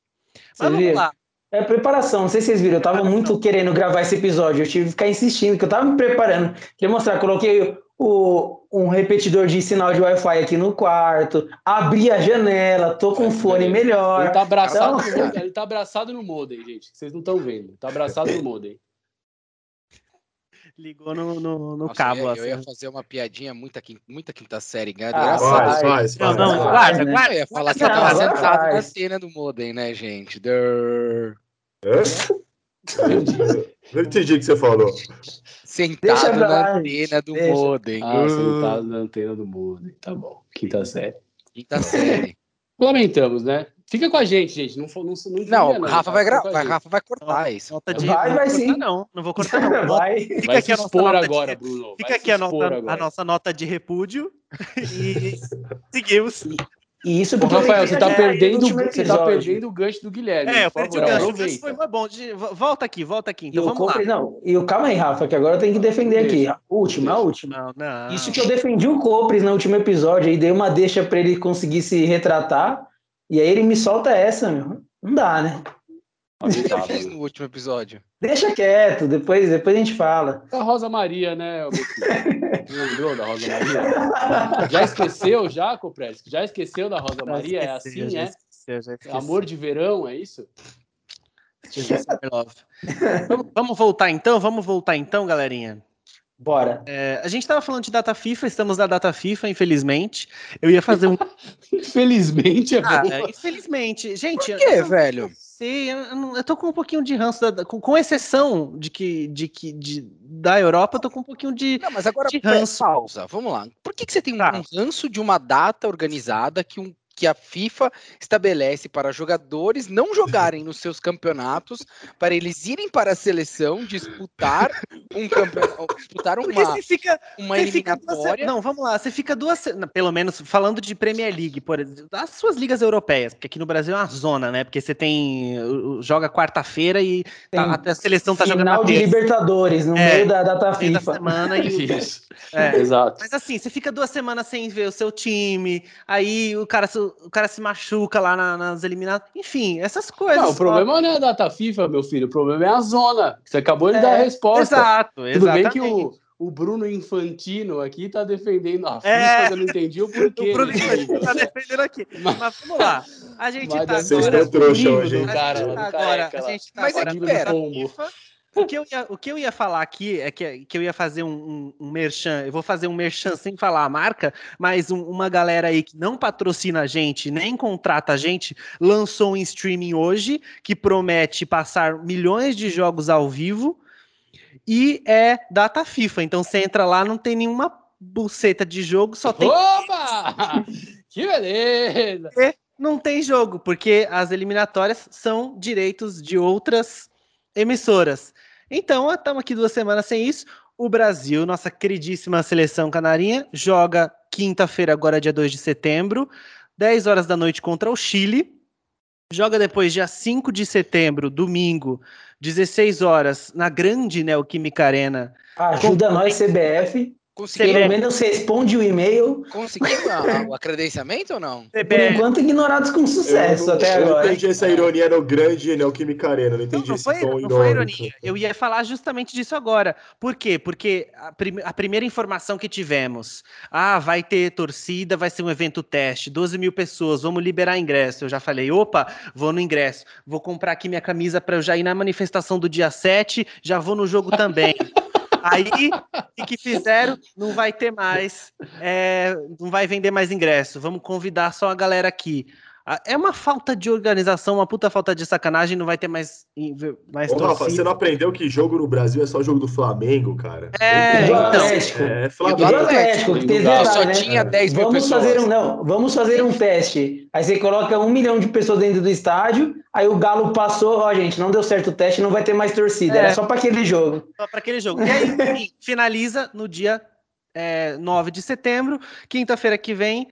Mas vamos lá. É preparação, não sei se vocês viram, eu tava muito querendo gravar esse episódio, eu tive que ficar insistindo, que eu tava me preparando. Queria mostrar, coloquei o, um repetidor de sinal de Wi-Fi aqui no quarto, abri a janela, tô com fone melhor. Ele tá abraçado, Então- no modem, ele tá abraçado no modem, gente. que Vocês não estão vendo. Tá abraçado no modem. Ligou no, no, no Nossa, cabo. eu, ia, assim. eu ia fazer uma piadinha muita, muita quinta série, né? Ah, Graças a Faz, Deus. faz, Não, não, Faz, guarda, né? guarda. Eu ia falar que eu tava sentado na antena do modem, né, gente? Durr. Não entendi o que você falou. Sentado na antena do deixa. modem. Ah, sentado na antena do modem. Tá bom. Quinta série. Quinta série. Lamentamos, né? Fica com a gente, gente. Não, não, não, Não, desliga, o Rafa vai gravar, a. Rafa vai cortar isso. Nota de, Vai, não vai vou cortar, sim. Não, não vou cortar, não. Vai. Fica Vai aqui a nossa expor nota agora, de, Bruno. Fica Vai aqui a, nota, a agora. nossa nota de repúdio e seguimos. E isso Ô, porque eu Rafael, você tá, no perdendo, você tá perdendo o gancho do Guilherme. É, eu por perdi o favor, gancho. foi mas bom. Volta aqui, volta aqui. E Então vamos lá. Copres, não. E o calma aí, Rafa, que agora eu tenho que defender aqui. Deixa. A última, a última. Não, não. Isso que eu defendi o Copres no último episódio, aí dei uma deixa pra ele conseguir se retratar, e aí ele me solta essa, meu. Não dá, né? O que eu fiz no último episódio? Deixa quieto, depois, depois a gente fala. A Rosa Maria, né, lembrou da Rosa Maria? Já esqueceu, já, Copresco? Já esqueceu da Rosa Maria? É assim, já é? esqueci. Amor de verão, é isso? Vamos, vamos voltar então? Vamos voltar então, galerinha. Bora. É, a gente tava falando de data FIFA, estamos na data FIFA, infelizmente. Eu ia fazer um. Infelizmente é. Ah, infelizmente. Gente, Por quê, velho? Sei, eu, eu tô com um pouquinho de ranço, da- com, com exceção de que, de que de, da Europa, eu tô com um pouquinho de. Não, mas agora De ranço. pausa. Vamos lá. Por que, que você tem Tá. um ranço de uma data organizada que, um, que a FIFA estabelece para jogadores não jogarem nos seus campeonatos, para eles irem para a seleção disputar um campeonato, disputar uma, você fica. uma você fica eliminatória? Não, vamos lá. Você fica duas. Pelo menos falando de Premier League, por exemplo, as suas ligas europeias, porque aqui no Brasil é uma zona, né? Porque você tem. Joga quarta-feira e tá- a seleção tá jogando Final na de terça, Libertadores, no É, meio da data meio da FIFA. semana e. Isso. É. Exato. Mas assim, você fica duas semanas sem ver o seu time, aí o cara, o cara se machuca lá na- nas eliminadas. Enfim, essas coisas. Não, o problema não é a data FIFA, meu filho. O problema é a zona. Você acabou de É, dar a resposta. Exato, Tudo exatamente. bem que o, o Bruno Infantino aqui tá defendendo a FIFA, É. eu não entendi o porquê. O Bruno né, Infantino tá defendendo aqui. Mas- Mas vamos lá. A gente Mas tá deve Vocês agora. estão trouxa hoje, cara, a gente tá agora, careca a lá. gente tá Mas é agora que pera. Pombo. FIFA. O que, eu ia, o que eu ia falar aqui é que, que eu ia fazer um, um, um merchan. Eu vou fazer um merchan sem falar a marca, mas um- uma galera aí que não patrocina a gente, nem contrata a gente, lançou um streaming hoje que promete passar milhões de jogos ao vivo e é data FIFA. Então você entra lá, não tem nenhuma buceta de jogo, só tem Opa! Que beleza! não tem jogo, porque as eliminatórias são direitos de outras emissoras. Então, estamos aqui duas semanas sem isso. O Brasil, nossa queridíssima seleção canarinha, joga quinta-feira, agora dia 2 de setembro, 10 horas da noite contra o Chile. Joga depois, dia 5 de setembro, domingo, 16 horas, na grande Neoquímica Arena. Ajuda nós, CBF. Conseguiu, Pelo menos responde o e-mail. conseguiu o acredenciamento ou não? Por enquanto, ignorados com sucesso eu não, até eu não agora. entendi essa ironia no grande Neoquímica Arena. Não Não, entendi não esse foi, tom não foi ironia. Eu ia falar justamente disso agora. Por quê? Porque a, prim- a primeira informação que tivemos, ah, vai ter torcida, vai ser um evento teste, 12 mil pessoas, vamos liberar ingresso. Eu já falei, opa, vou no ingresso, vou comprar aqui minha camisa para eu já ir na manifestação do dia 7, já vou no jogo também. Aí, o que fizeram? Não vai ter mais, é, não vai vender mais ingresso. Vamos convidar só a galera aqui. É uma falta de organização, uma puta falta de sacanagem, não vai ter mais, mais Ô, Rafa, torcida. você não aprendeu que jogo no Brasil é só jogo do Flamengo, cara? É, então. Atlético. É, Flamengo. do Atlético, que detalhe, Só né? tinha 10 mil Vamos pessoas. fazer um não, vamos fazer um teste. Aí você coloca um milhão de pessoas dentro do estádio, aí o Galo passou, ó, gente, não deu certo o teste, não vai ter mais torcida. É. Era só para aquele jogo. Só para aquele jogo. E aí, enfim, finaliza no dia é, 9 de setembro, quinta-feira que vem,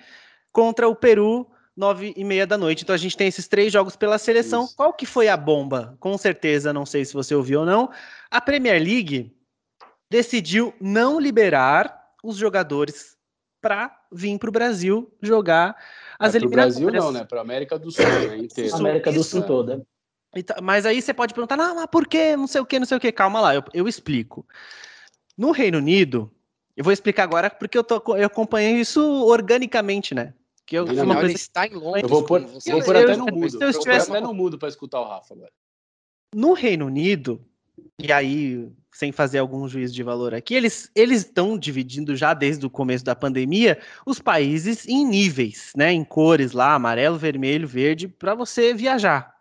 contra o Peru, nove e meia da noite. Então a gente tem esses três jogos pela seleção. Isso. Qual que foi a bomba? Com certeza, não sei se você ouviu ou não. A Premier League decidiu não liberar os jogadores para vir para o Brasil jogar as é, eliminatórias. Brasil não, né? Para América do Sul, né? Inteiro. América do Sul toda. Mas aí você pode perguntar, não, mas por quê? Não sei o que, não sei o que. Calma lá, eu, eu explico. No Reino Unido, eu vou explicar agora porque eu, tô, eu acompanhei isso organicamente, né? Que eu, uma coisa... está em Londres. Eu vou pôr, vou pôr até no mudo. Eu estivesse... até no mudo para escutar o Rafa agora. No Reino Unido, e aí, sem fazer algum juízo de valor aqui, eles estão dividindo já desde o começo da pandemia os países em níveis, né? Em cores lá, amarelo, vermelho, verde, para você viajar.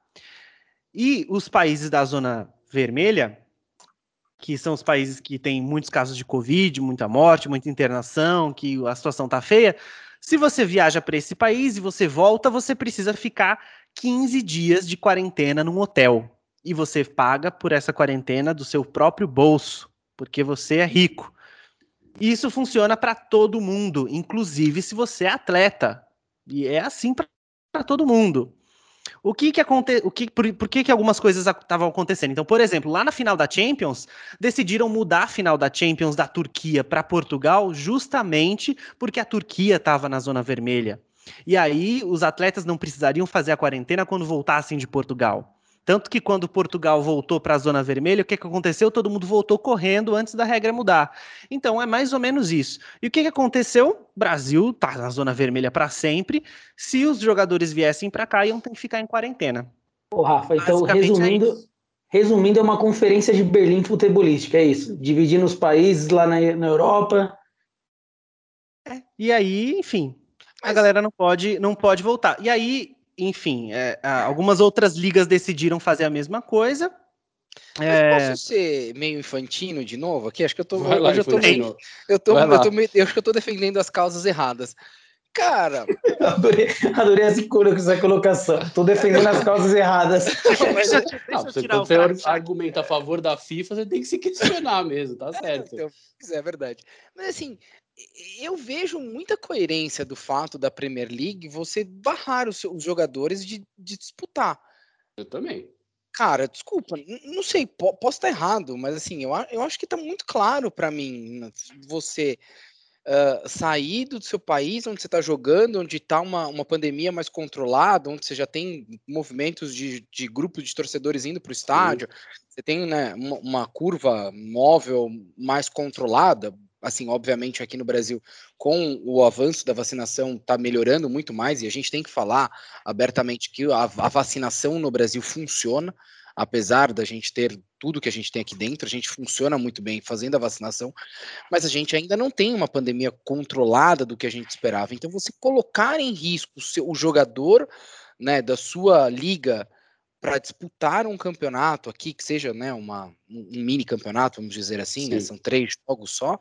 E os países da zona vermelha, que são os países que têm muitos casos de Covid, muita morte, muita internação, que a situação tá feia. Se você viaja para esse país e você volta, você precisa ficar 15 dias de quarentena num hotel. E você paga por essa quarentena do seu próprio bolso, porque você é rico. Isso funciona para todo mundo, inclusive se você é atleta. E é assim para todo mundo. O que que acontece? O que, por, por que que algumas coisas estavam acontecendo? Então, por exemplo, lá na final da Champions, decidiram mudar a final da Champions da Turquia para Portugal, justamente porque a Turquia estava na zona vermelha. E aí os atletas não precisariam fazer a quarentena quando voltassem de Portugal. Tanto que quando Portugal voltou para a zona vermelha, o que, que aconteceu? Todo mundo voltou correndo antes da regra mudar. Então é mais ou menos isso. E o que, que aconteceu? Brasil tá na zona vermelha para sempre. Se os jogadores viessem para cá, iam ter que ficar em quarentena. Ô, Rafa, então é resumindo, é resumindo, é uma conferência de Berlim futebolística, é isso? Dividindo os países lá na, na Europa. É, e aí, enfim, a galera não pode, não pode voltar. E aí, enfim, é, algumas outras ligas decidiram fazer a mesma coisa. Mas é... posso ser meio infantino de novo aqui? Acho que eu tô. Vai lá, eu, tô meio, eu, tô, eu, tô meio, eu acho que eu tô defendendo as causas erradas. Cara. adorei, adorei essa colocação. Tô defendendo as causas erradas. deixa, deixa não, você quando você argumenta a favor da FIFA, você tem que se questionar mesmo, tá certo. É, então, é verdade. Mas assim, eu vejo muita coerência do fato da Premier League você barrar os, os jogadores de, de, disputar. Eu também. Cara, desculpa, não sei, posso estar errado, mas assim, eu, eu acho que está muito claro para mim você uh, sair do seu país onde você está jogando, onde está uma, uma pandemia mais controlada, onde você já tem movimentos de, de grupos de torcedores indo para o estádio, você tem né, uma, uma curva móvel mais controlada, assim, obviamente aqui no Brasil, com o avanço da vacinação, está melhorando muito mais, e a gente tem que falar abertamente que a, a, vacinação no Brasil funciona, apesar da gente ter tudo que a gente tem aqui dentro, a gente funciona muito bem fazendo a vacinação, mas a gente ainda não tem uma pandemia controlada do que a gente esperava. Então, você colocar em risco o, seu, o jogador né, da sua liga para disputar um campeonato aqui, que seja né, uma, um mini campeonato, vamos dizer assim, né, são três jogos só,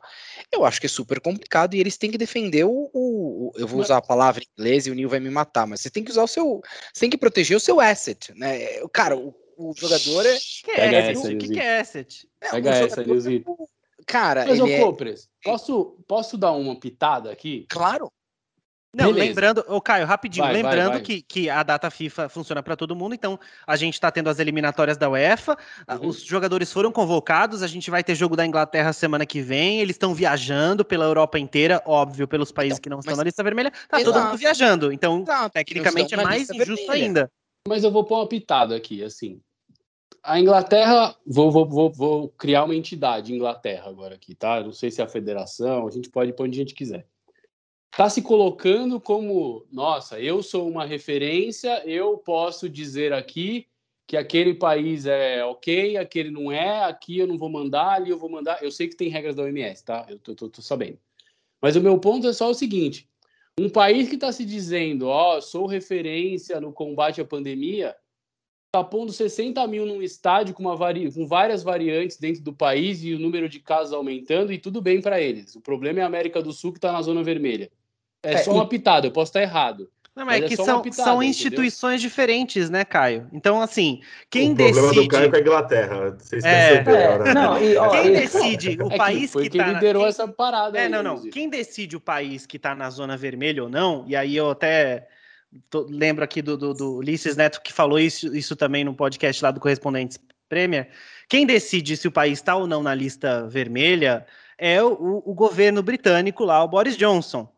eu acho que é super complicado e eles têm que defender o. o, eu vou usar a palavra em inglês e o Nil vai me matar, mas você tem que usar o seu. Você tem que proteger o seu asset, né? Cara, o, o jogador é. Que é asset? O que, que é asset? É, essa. É cara, mas, ô, é... Copres, posso, posso dar uma pitada aqui? Claro. Não, Beleza. lembrando, ô Caio, rapidinho, vai, lembrando vai, vai. Que, que a data FIFA funciona para todo mundo, então a gente está tendo as eliminatórias da UEFA, uhum. os jogadores foram convocados, a gente vai ter jogo da Inglaterra semana que vem, eles estão viajando pela Europa inteira, óbvio, pelos países então, que não estão na lista vermelha, tá Exato. todo mundo viajando, então Exato. tecnicamente é mais injusto vermelha. ainda. Mas eu vou pôr uma pitada aqui, assim, a Inglaterra, vou, vou, vou, vou criar uma entidade Inglaterra agora aqui, tá? Não sei se é a federação, a gente pode pôr onde a gente quiser está se colocando como, nossa, eu sou uma referência, eu posso dizer aqui que aquele país é ok, aquele não é, aqui eu não vou mandar, ali eu vou mandar. Eu sei que tem regras da OMS, tá? Eu tô, tô, tô sabendo. Mas o meu ponto é só o seguinte: um país que está se dizendo, ó, oh, sou referência no combate à pandemia, está pondo 60 mil num estádio com, uma vari... com várias variantes dentro do país e o número de casos aumentando, e tudo bem para eles. O problema é a América do Sul que está na zona vermelha. É, é só uma pitada, eu posso estar errado. Não, mas, mas é, é que são, pitada, são instituições entendeu? diferentes, né, Caio? Então, assim, quem o decide. O problema do Caio é com a Inglaterra. Vocês é... é... Não, e, ó, quem decide o é país que, foi que, tá. liderou quem... essa parada. É, aí, não, não. Quem decide o país que está na zona vermelha ou não, e aí eu até tô, lembro aqui do, do, do Ulisses Neto que falou isso, isso também no podcast lá do Correspondentes Premier. Quem decide se o país está ou não na lista vermelha é o, o, governo britânico lá, o Boris Johnson.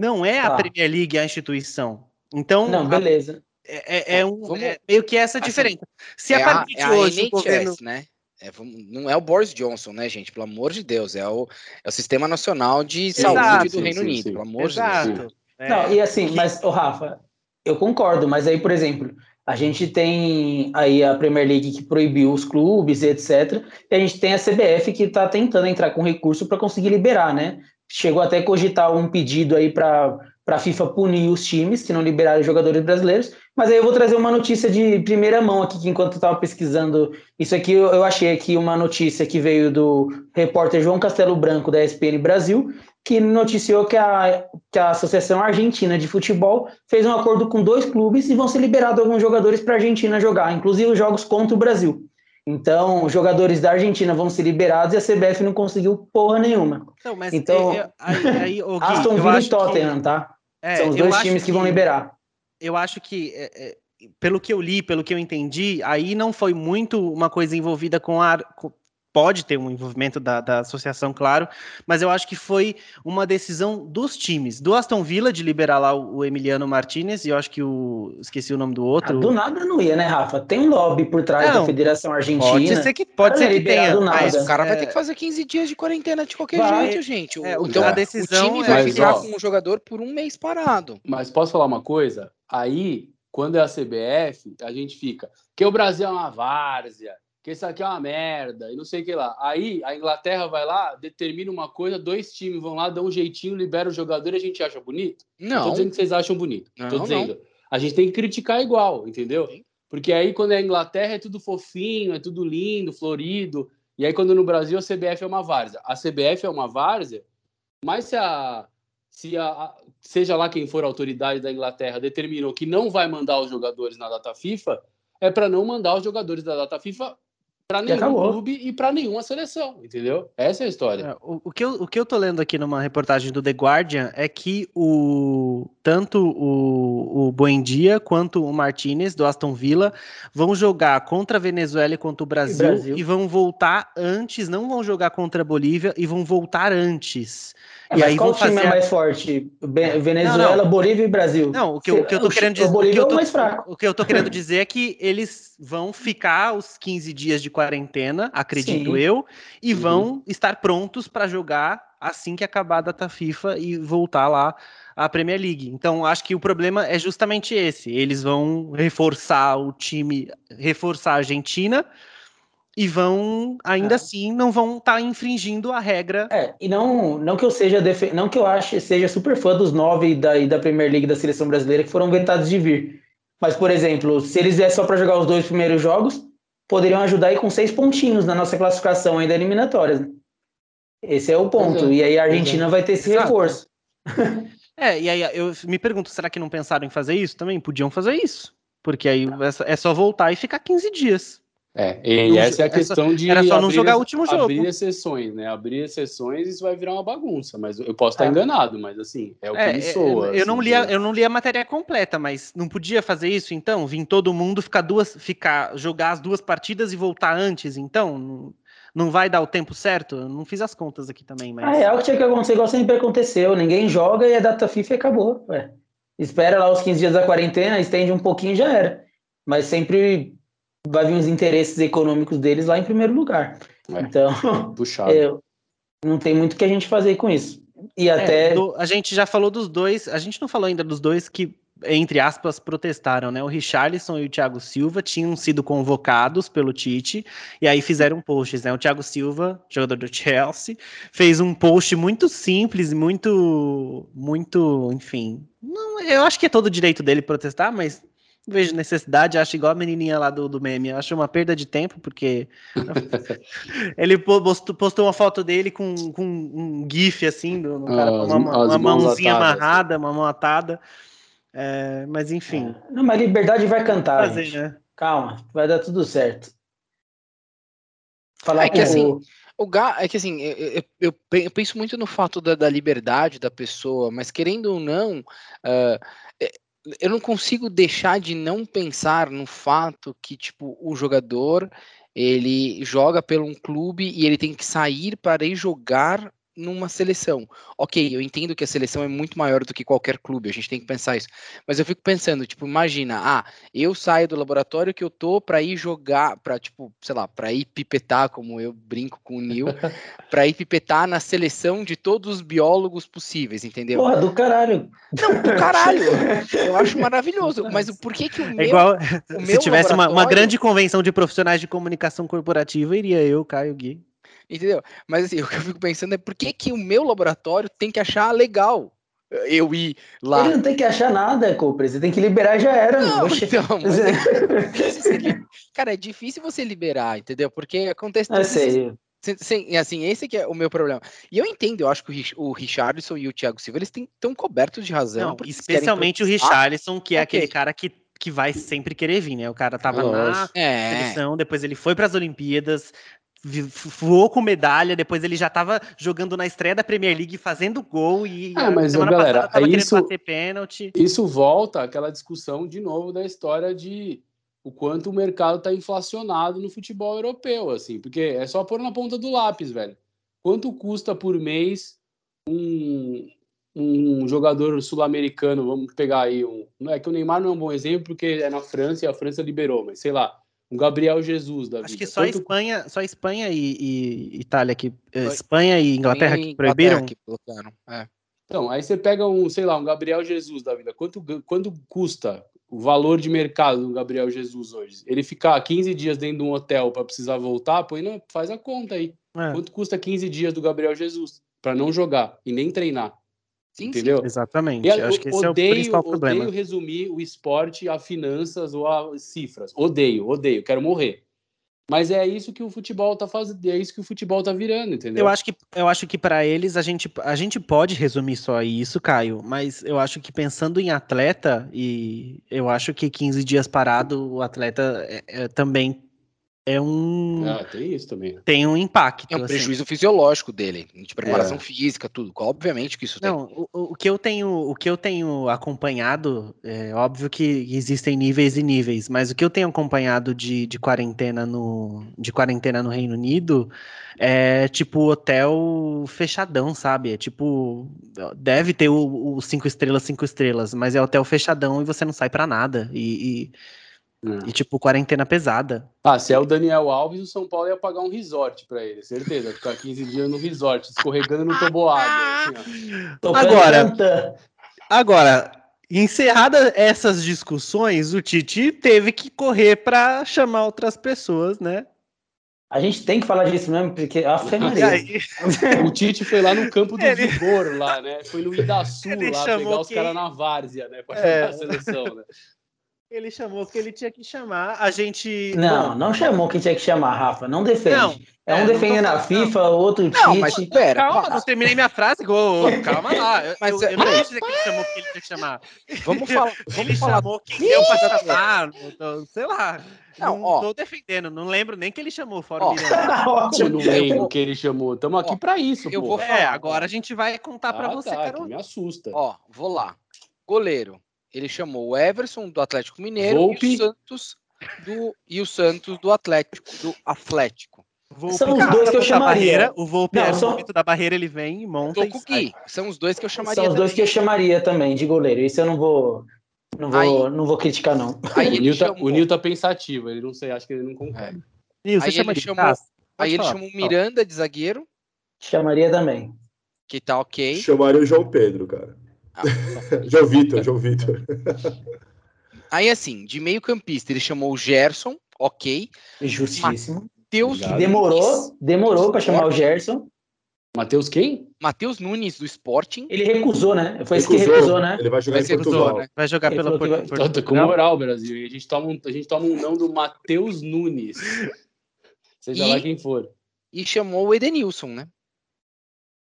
Não é a tá. Premier League a instituição. Então, não, beleza. É, é, é, um, é meio que essa assim, diferença. Se é a partir de hoje NHS, o governo... né? É, não é o Boris Johnson, né, gente? Pelo amor de Deus, é o, é o Sistema Nacional de Exato, Saúde do sim, Reino sim, Unido, sim. pelo amor Exato. de Deus. Não, e assim, mas, o Rafa, eu concordo, mas aí, por exemplo, a gente tem aí a Premier League que proibiu os clubes, etc. E a gente tem a CBF que está tentando entrar com recurso para conseguir liberar, né? Chegou até a cogitar um pedido aí para a FIFA punir os times que não liberaram jogadores brasileiros. Mas aí eu vou trazer uma notícia de primeira mão aqui, que enquanto eu estava pesquisando isso aqui, eu, eu achei aqui uma notícia que veio do repórter João Castelo Branco, da ESPN Brasil, que noticiou que a, que a Associação Argentina de Futebol fez um acordo com dois clubes e vão ser liberados alguns jogadores para a Argentina jogar, inclusive os jogos contra o Brasil. Então, os jogadores da Argentina vão ser liberados e a CBF não conseguiu porra nenhuma. Não, então, eu, aí, aí, Gui, Aston Villa e Tottenham, que... tá? É, São os dois times que, que, vão liberar. Eu acho que, é, é, pelo que eu li, pelo que eu entendi, aí não foi muito uma coisa envolvida com a, pode ter um envolvimento da, da associação, claro, mas eu acho que foi uma decisão dos times, do Aston Villa de liberar lá o, Emiliano Martinez, e eu acho que o. esqueci o nome do outro. Ah, do nada não ia, né, Rafa? Tem um lobby por trás não, da Federação Argentina. Pode ser que, pode ser que tenha, mas o cara é... vai ter que fazer 15 dias de quarentena de qualquer vai. jeito, gente. O, é, então, a decisão o time vai ficar com o jogador por um mês parado. Mas posso falar uma coisa? Aí, quando é a CBF, a gente fica. Que o Brasil é uma várzea que isso aqui é uma merda e não sei o que lá. Aí a Inglaterra vai lá, determina uma coisa, dois times vão lá, dão um jeitinho, libera o jogador e a gente acha bonito? Não. Não tô dizendo que vocês acham bonito. Não, tô dizendo. Não. A gente tem que criticar igual, entendeu? Sim. Porque aí quando é a Inglaterra é tudo fofinho, é tudo lindo, florido. E aí quando no Brasil a CBF é uma várzea. A CBF é uma várzea, mas se a se a, seja lá quem for a autoridade da Inglaterra determinou que não vai mandar os jogadores na data FIFA, é para não mandar os jogadores da data FIFA para nenhum acabou. clube e para nenhuma seleção, entendeu? Essa é a história. É, o, o, que eu, o que eu tô lendo aqui numa reportagem do The Guardian é que o tanto o, o Buendia quanto o Martinez do Aston Villa vão jogar contra a Venezuela e contra o Brasil, Brasil. e vão voltar antes, não vão jogar contra a Bolívia e vão voltar antes. É, e aí qual time é mais forte? Venezuela, não, não. Bolívia e Brasil? Não, o que, eu, o que eu tô querendo dizer. O, o, que eu tô, é o, mais fraco. o que eu tô querendo dizer é que eles vão ficar os 15 dias de quarentena, acredito Sim. eu, e uhum. vão estar prontos para jogar assim que acabar a data FIFA e voltar lá à Premier League. Então, acho que o problema é justamente esse. Eles vão reforçar o time, reforçar a Argentina e vão ainda é. assim não vão estar tá infringindo a regra. É, e não, não que eu seja defe... não que eu ache seja super fã dos nove da, da Premier League da seleção brasileira que foram vetados de vir. Mas, por exemplo, se eles viessem só para jogar os dois primeiros jogos, poderiam ajudar aí com seis pontinhos na nossa classificação ainda eliminatórias. Né? Esse é o ponto. É. E aí a Argentina vai ter esse Exato. reforço. É, e aí eu me pergunto, será que não pensaram em fazer isso também? Podiam fazer isso. Porque aí é só voltar e ficar 15 dias. É, e essa é a questão de. Era só não jogar o último jogo. Abrir exceções, né? Abrir exceções isso vai virar uma bagunça. Mas eu posso estar é. enganado, mas assim, é o que é, me é, soa. Eu, assim, não li a, eu não li a matéria completa, mas não podia fazer isso então? Vim todo mundo ficar duas. ficar jogar as duas partidas e voltar antes, então? Não, não vai dar o tempo certo? Eu não fiz as contas aqui também, mas. A real que tinha que acontecer igual sempre aconteceu. Ninguém joga e a data FIFA acabou. Ué. Espera lá os 15 dias da quarentena, estende um pouquinho e já era. Mas sempre vai vir os interesses econômicos deles lá em primeiro lugar. É, então, puxado. É, não tem muito que a gente fazer com isso. E é, até. Do, a gente já falou dos dois, a gente não falou ainda dos dois que, entre aspas, protestaram, né? O Richarlison e o Thiago Silva tinham sido convocados pelo Tite e aí fizeram posts, né? O Thiago Silva, jogador do Chelsea, fez um post muito simples, muito, muito, enfim. Não, eu acho que é todo o direito dele protestar, mas não vejo necessidade, acho igual a menininha lá do, do meme. Acho uma perda de tempo, porque ele postou, postou uma foto dele com, com um GIF assim, do, cara, ah, uma, uma mãozinha atadas. amarrada, uma mão atada. É, mas enfim. É. Não, mas liberdade vai cantar. Fazer, né? Calma, vai dar tudo certo. Falar é que assim. O Gá, é que assim, eu, eu, eu, penso muito no fato da, da, liberdade da pessoa, mas querendo ou não, uh, eu não consigo deixar de não pensar no fato que, tipo, o jogador ele joga pelo um clube e ele tem que sair para ir jogar numa seleção. Ok, eu entendo que a seleção é muito maior do que qualquer clube, a gente tem que pensar isso. Mas eu fico pensando, tipo, imagina, ah, eu saio do laboratório que eu tô para ir jogar, para tipo, sei lá, para ir pipetar, como eu brinco com o Neil, para ir pipetar na seleção de todos os biólogos possíveis, entendeu? Porra, do caralho. Não, do caralho. eu acho maravilhoso, mas por que que o É meu igual o se meu tivesse uma, uma laboratório- grande convenção de profissionais de comunicação corporativa, iria eu, Caio Gui. Entendeu? Mas assim, o que eu fico pensando é por que, que o meu laboratório tem que achar legal eu ir lá. Ele não tem que achar nada, Cooper. Você tem que liberar já era. Não, Oxe. então, mas é difícil você li- Cara, é difícil você liberar, entendeu? Porque acontece Eu sei. Sim, sim, assim, esse que é o meu problema. E eu entendo, eu acho que o, Rich- o Richardson e o Thiago Silva, eles estão cobertos de razão. Não, especialmente o Richarlison, que é Ok. aquele cara que, que vai sempre querer vir, né? O cara tava na Lógico. É, seleção, depois ele foi para as Olimpíadas, voou com medalha, depois ele já tava jogando na estreia da Premier League, fazendo gol e a mas, semana galera, passada tava é querendo isso- bater pênalti. Isso volta àquela discussão de novo da história de o quanto o mercado está inflacionado no futebol europeu, assim, porque é só pôr na ponta do lápis, velho. Quanto custa por mês um, um jogador sul-americano? Vamos pegar aí um. Não é que o Neymar não é um bom exemplo porque é na França e a França liberou, mas sei lá, um Gabriel Jesus da Acho vida. que só Quanto- Espanha, só Espanha e, e Itália que eh, Foi- Espanha e Inglaterra que Inglaterra proibiram. que bloquearam, é. Então, aí você pega um, sei lá, um Gabriel Jesus da vida. Quanto, quanto custa o valor de mercado do Gabriel Jesus hoje? Ele ficar 15 dias dentro de um hotel para precisar voltar, põe na, faz a conta aí. É, Quanto custa 15 dias do Gabriel Jesus para não jogar e nem treinar? Sim, sim. entendeu? exatamente. E Eu acho que esse é o principal problema. Odeio resumir o esporte a finanças ou a cifras. Odeio, odeio, quero morrer. Mas é isso que o futebol tá fazendo, é isso que o futebol tá virando, entendeu? Eu acho que eu acho que para eles a gente, a gente pode resumir só isso, Caio, mas eu acho que pensando em atleta e eu acho que 15 dias parado o atleta é- é também é um Ah, tem isso também. tem um impacto. É um assim. prejuízo fisiológico dele, de preparação física, tudo. Obviamente que isso tem. Não, o, o- o que eu tenho, o que eu tenho acompanhado, é óbvio que existem níveis e níveis, mas o que eu tenho acompanhado de, de quarentena no de quarentena no Reino Unido é tipo hotel fechadão, sabe? É tipo deve ter o, o cinco estrelas, cinco estrelas, mas é hotel fechadão e você não sai pra nada e, Hum. E, e, tipo quarentena pesada. Ah, se é o Daniel Alves, o São Paulo ia pagar um resort para ele, certeza. Ficar 15 dias no resort, escorregando no toboágua. Assim, Agora-. Agora, encerrada essas discussões, o Tite teve que correr pra chamar outras pessoas, né? A gente tem que falar disso mesmo, porque a Fé E Maria. O Tite foi lá no campo do Ele- Vigor, lá, né? Foi no Idaçu, Ele lá, pegar os caras na várzea, né? Pra É. a seleção, né? Ele chamou que ele tinha que chamar. A gente. Não, bom, não chamou quem tinha que chamar, Rafa. Não defende. Não, é um é, não defendendo a FIFA, outro Não, mas Tite. pera, Calma, calma. não terminei minha frase. Ô, calma lá. Eu, Mas eu, é- eu não quis dizer que ele chamou que ele tinha que chamar. Vamos falar. Ele Vamos falar. chamou quem deu pra chamar. não sei lá. Não, Não, ó. tô defendendo. Não lembro nem que ele chamou fora Ó, Ótimo. não lembro que ele chamou. Estamos aqui Ó, pra isso, eu pô. vou É, agora a gente vai contar pra Ah, você, tá, que Carol. me assusta. Ó, vou lá. Goleiro. Ele chamou o Everson do Atlético Mineiro Volpe. e o Santos do e o Santos do Atlético, do Atlético. Volpe São os dois que eu chamaria. barreira, O Volpe Não, é são- da barreira, ele vem e monta. E. São os dois que eu chamaria. São os dois que eu chamaria também de goleiro. Isso eu não vou. Não vou, não vou criticar, não. Aí o, Nil tá, chamou, o Nil tá pensativo, ele não sei, acho que ele não concorda. Nil, você Aí chama ele de chamou- aí ele chamou o Miranda de zagueiro, Chamaria também. que tá ok. Chamaria o João Pedro, cara. Ah, João Vitor, João Vitor. Aí assim, de meio campista, ele chamou o Gerson, ok. Justíssimo. Obrigado. Demorou, demorou para chamar o Gerson. Matheus quem? Matheus Nunes do Sporting. Ele recusou, né? Foi esse que recusou, né? Ele vai jogar Vai em ser Portugal. recusou, né? Vai jogar Ele pela que vai- Portugal. Tô, tô com moral, Brasil. E a gente toma um, a gente toma um não do Matheus Nunes. Seja E- lá quem for. E chamou o Edenilson, né?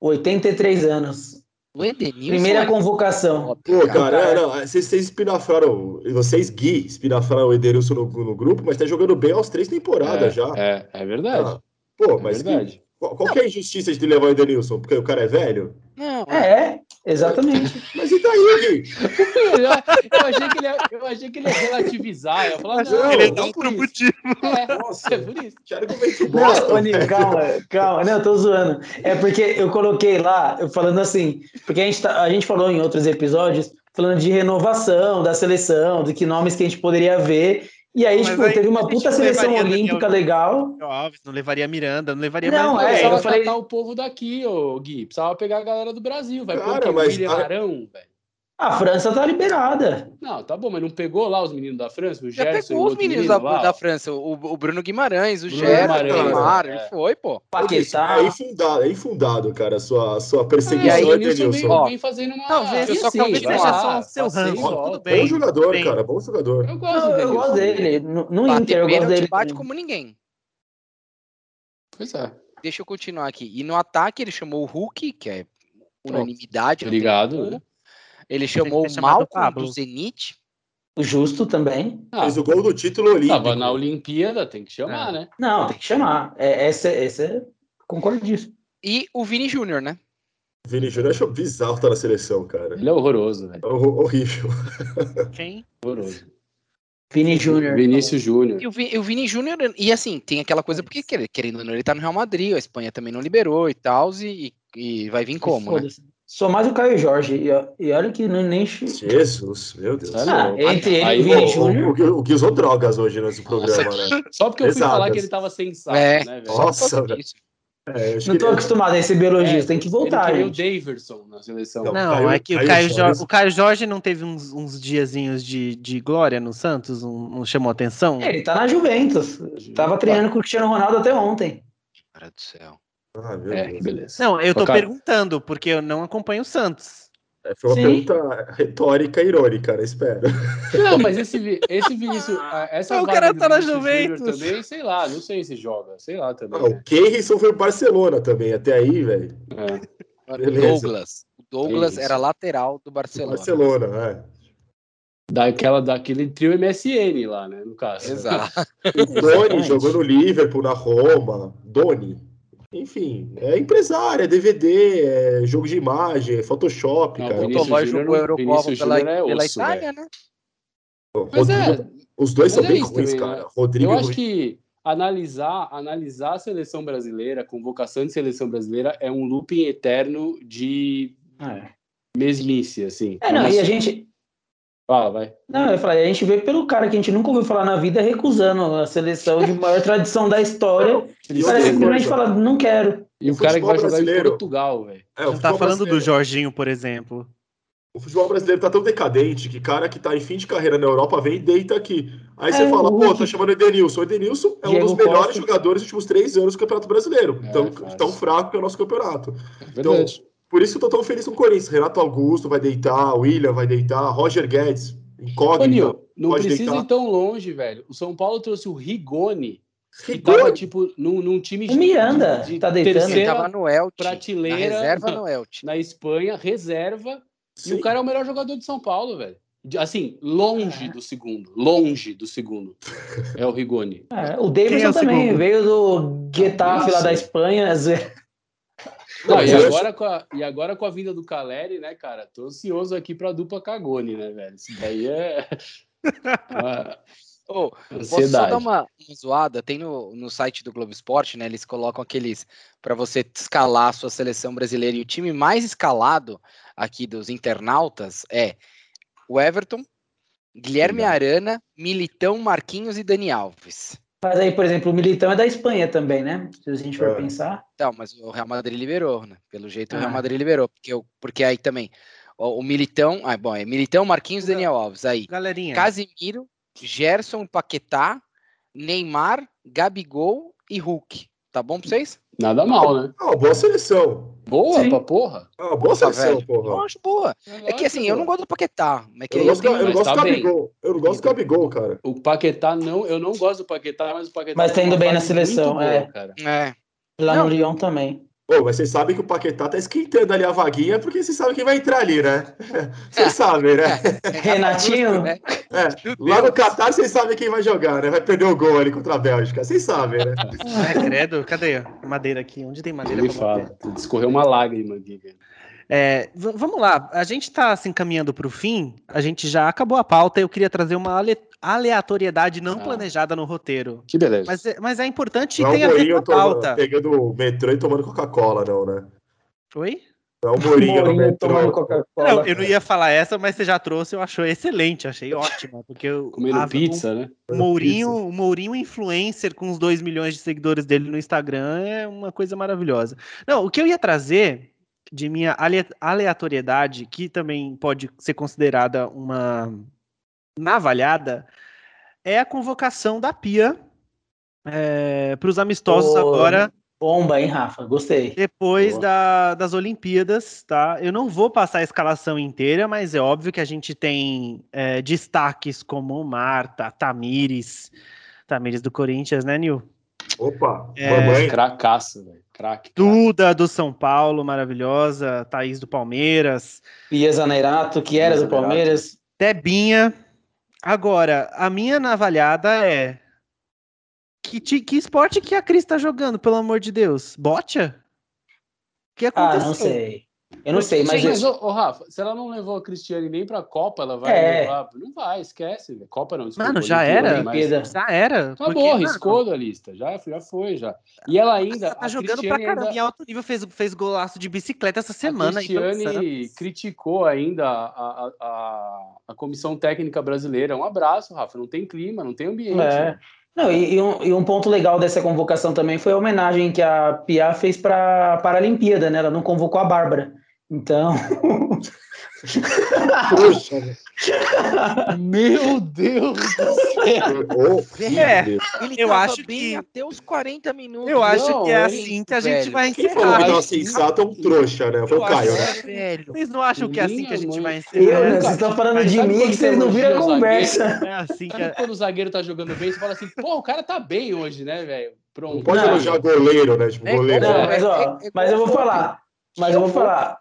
83 anos. O Edenilson. Primeira é convocação. Pô, cara, é, não, vocês, vocês espinafraram, vocês, Gui, espinafraram o Ederilson no, no grupo, mas tá jogando bem aos três temporadas é, já. É, é verdade. Ah, pô, é mas que- verdade. qual, qual que é a injustiça de levar o Edenilson? Porque o cara é velho? Não, É, Exatamente. Mas e daí, eu, eu achei que ele ia, eu achei que ele ia relativizar. Eu ia falar, não, ele não por um isso. motivo. É, Nossa, é por isso. que Não, velho. calma, calma. Não, eu tô zoando. É porque eu coloquei lá, eu falando assim, porque a gente, tá- a gente falou em outros episódios, falando de renovação da seleção, de que nomes que a gente poderia ver. E aí, Mas tipo, aí teve a uma puta seleção levaria Daniel olímpica legal. Alves, não levaria Miranda, não levaria Não, mais é. Precisava eu falei- o povo daqui, ô Gui. Precisava pegar a galera do Brasil. Vai Cara, pôr mas William a- Arão, velho. A França tá liberada. Não, tá bom, mas não pegou lá os meninos da França? O Já Gerson o pegou os meninos menino da, da. França, o, o Bruno Guimarães, o Bruno Gerson, o Guimarães, Neymar, é. ele foi, pô. Paquetá. É infundado, é infundado, cara, a sua, a sua É, perseguição, E aí, o Edenilson. Vem, Ó, vem fazendo uma... talvez eu só talvez vai seja lá, só o seu ranço, tudo bem. Bom jogador, bem. cara, bom jogador. Eu gosto Não, eu gosto dele. No, no Inter, eu gosto dele. bate também. como ninguém. Pois é. Deixa eu continuar aqui. E no ataque ele chamou o Hulk, que é unanimidade. Obrigado. Ele chamou o Malcolm do Zenit. O Justo também. Ah, Fez o gol do título olímpico. tava na Olimpíada, tem que chamar, É. né? Não, tem que chamar. É, essa, essa, concordo disso. E o Vini Júnior, né? Vini Júnior achou bizarro estar na seleção, cara. Ele é horroroso, velho. É hor- horrível. Quem? Horroroso. Vini Júnior. Vinícius Júnior. E o, Vi- o Vini Júnior, e assim, tem aquela coisa, porque quer- querendo ou não, ele tá no Real Madrid, a Espanha também não liberou e tal, e, e vai vir como, né? Só mais o Caio Jorge. E, e olha que não nem. Jesus, meu Deus. Tá Ah, louco. entre ele Aí, e o Vini O, Júnior. o, Gui usou drogas hoje nesse programa, né? Só porque eu fui falar que ele tava sensato, É. né, velho? Nossa, velho. É, Não tô que- acostumado a receber elogios, É, tem que Ele voltar, queria o. Daverson na seleção. Não, Não, Caio- é que o Caio Caio, Jorge- o Caio Jorge não teve uns, uns diazinhos de, de glória no Santos? Não, não chamou atenção? Ele tá na Juventus. Tava treinando com o Cristiano Ronaldo até ontem. Cara do céu. Ah, meu É, Deus. que beleza. Não, eu tô Ô, perguntando, porque eu não acompanho o Santos. É, Foi uma Sim. pergunta retórica e irônica, né? Espero. Não, mas esse, esse Vinícius. ah, Essa O cara tá na Júnior Juventus. Também, sei lá, não sei se joga. Sei lá também. Ah, né? o Keirson foi o Barcelona também, até aí, velho. É. Douglas. O Douglas era lateral do Barcelona. Barcelona, é. Daquela, daquele trio MSN lá, né? No caso. Exato. O Doni jogou no Liverpool, na Roma. Doni. Enfim, é empresário, é DVD, é jogo de imagem, é Photoshop, Não, cara. O Júnior jogou a Eurocopa pela, é pela osso, Itália, né? Mas é, Rodrigo- Os dois são é bem ruins, também, cara. né? Rodrigo eu e acho que analisar, analisar a seleção brasileira, a convocação de seleção brasileira é um looping eterno de É, mesmice, assim. É, não, e a gente. Fala, vai. Não, eu falei, a gente vê pelo cara que a gente nunca ouviu falar na vida recusando a seleção de maior tradição da história. E O cara simplesmente fala, não quero. E o O cara que vai futebol jogar em brasileiro- Portugal, velho. é, Não tá falando do Jorginho, por exemplo. O futebol brasileiro tá tão decadente que cara que tá em fim de carreira na Europa vem e deita aqui. Aí você É, fala, o pô, tá chamando Edenilson. O Edenilson é um Diego dos melhores Costa. jogadores dos últimos três anos do Campeonato Brasileiro. É, tão, tão fraco que é o nosso campeonato. É verdade. Por isso que eu tô tão feliz com o Corinthians. Renato Augusto vai deitar, William vai deitar, Roger Guedes, Ô, incógnita. Nil, não precisa deitar. ir tão longe, velho. O São Paulo trouxe o Rigoni, que tava, tipo, num, num time O Miranda de, de tá deitando. Ele terceira tava no Elche. Na prateleira reserva no Elche. na Espanha, reserva, e Sim. o cara é o melhor jogador de São Paulo, velho. Assim, longe do segundo. Longe do segundo. É o Rigoni. É, o Quem é Davidson o também segundo? veio do Getafe lá Nossa. da Espanha. Não, e, agora com a, e agora com a vinda do Caleri, né, cara? Tô ansioso aqui pra dupla Cagone, né, velho? Isso daí é. uma Ô, Posso só dar uma, uma zoada? Tem no, no site do Globo Esporte, né? Eles colocam aqueles para você escalar a sua seleção brasileira. E o time mais escalado aqui dos internautas é o Everton, Guilherme Legal. Arana, Militão, Marquinhos e Dani Alves. Mas aí, por exemplo, o Militão é da Espanha também, né? Se a gente for É. pensar. Então, mas o Real Madrid liberou, né? Pelo jeito o Real Ah. Madrid liberou, porque, eu, porque aí também o, o Militão, ah, bom, é Militão, Marquinhos, e Daniel Alves. Aí Galerinha. Casimiro, Gerson, Paquetá, Neymar, Gabigol e Hulk. Tá bom pra vocês? Nada mal, né? Uma boa seleção. Boa Sim. pra porra. É uma boa Tá, seleção, velho. porra. Eu acho boa. É que assim, eu não gosto do Paquetá. É que Eu não gosto, eu não mas gosto tá do. Gabigol. Eu não gosto do Gabigol, cara. O Paquetá não, eu não gosto do Paquetá, mas o Paquetá Mas tá tem indo bem na seleção, boa, é. cara. É, Lá Não. no Lyon também. Mas vocês sabem que o Paquetá tá esquentando ali a vaguinha, porque vocês sabem quem vai entrar ali, né? Vocês sabem, né? Renatinho? É, lá no Catar vocês sabem quem vai jogar, né? Vai perder o gol ali contra a Bélgica. Vocês sabem, né? É, credo. Cadê? Madeira aqui. Onde tem madeira? Ele pra bater? fala. Escorreu uma lágrima aqui. cara. É, vamos lá, a gente está se encaminhando para o fim, a gente já acabou a pauta, eu queria trazer uma ale- aleatoriedade não Ah. planejada no roteiro. Que beleza. Mas é, mas é importante e tem o a ver com a toma- pauta. pegando o metrô e tomando Coca-Cola, não, né? Oi? Não é o Mourinho, no Mourinho tomando metrô. Coca-Cola. Não, eu não ia falar essa, mas você já trouxe, eu achei excelente, achei ótima, porque o, Comendo a- pizza, né? o Mourinho, o Mourinho influencer com os 2 milhões de seguidores dele no Instagram é uma coisa maravilhosa. Não, o que eu ia trazer de minha ale- aleatoriedade, que também pode ser considerada uma navalhada, é a convocação da Pia para os amistosos Ô, agora, Bomba, hein, Rafa? Gostei. depois da- das Olimpíadas, tá? Eu não vou passar a escalação inteira, mas é óbvio que a gente tem é, destaques como Marta, Tamires, Tamires do Corinthians, né, Nil? Opa, É, mamãe. Cracaço, velho. Craque. craque. Duda do São Paulo, maravilhosa, Thaís do Palmeiras, Pia Zaneirato, que era Pia do Palmeiras. Debinha. Agora, a minha navalhada é. Que, que esporte que a Cris tá jogando, pelo amor de Deus? Botia? O que Ah, aconteceu? não sei. Eu não sei, mas. Sim, mas, ô, ô, Rafa, se ela não levou a Cristiane nem pra Copa, ela vai É. levar. Não vai, esquece. Copa não. desculpa, Mano, já era? mas-. Já era. Acabou, porque, mano, riscou da lista. Já, já foi, já. E ela ainda. Ela tá a jogando pra Cristiane caramba. ainda- Em alto nível fez, fez golaço de bicicleta essa A semana. aí pelo Cristiane criticou ainda a, a, a, a comissão técnica brasileira. Um abraço, Rafa. Não tem clima, não tem ambiente. É. Não, e, e um, e um ponto legal dessa convocação também foi a homenagem que a Pia fez para a Paralimpíada, né? Ela não convocou a Bárbara. Então, Poxa? Meu Deus do céu! É. Ele Eu tava acho bem que- até os 40 minutos. Eu acho Não, que é é assim que a gente velho. vai Quem falou que encerrar. tava sensato é um trouxa, né? Foi o Caio, né? É, velho. Vocês não acham que é assim que a gente vai eu, encerrar? vocês estão falando de mim que vocês não viram a conversa. É assim que a... quando o zagueiro tá jogando bem, você fala assim, pô, o cara tá bem hoje, né, velho? Não Pronto. pode Não. elogiar goleiro, né? Tipo, É, goleiro. Não, É, mas ó, é- é mas eu vou falar. Mas eu vou falar.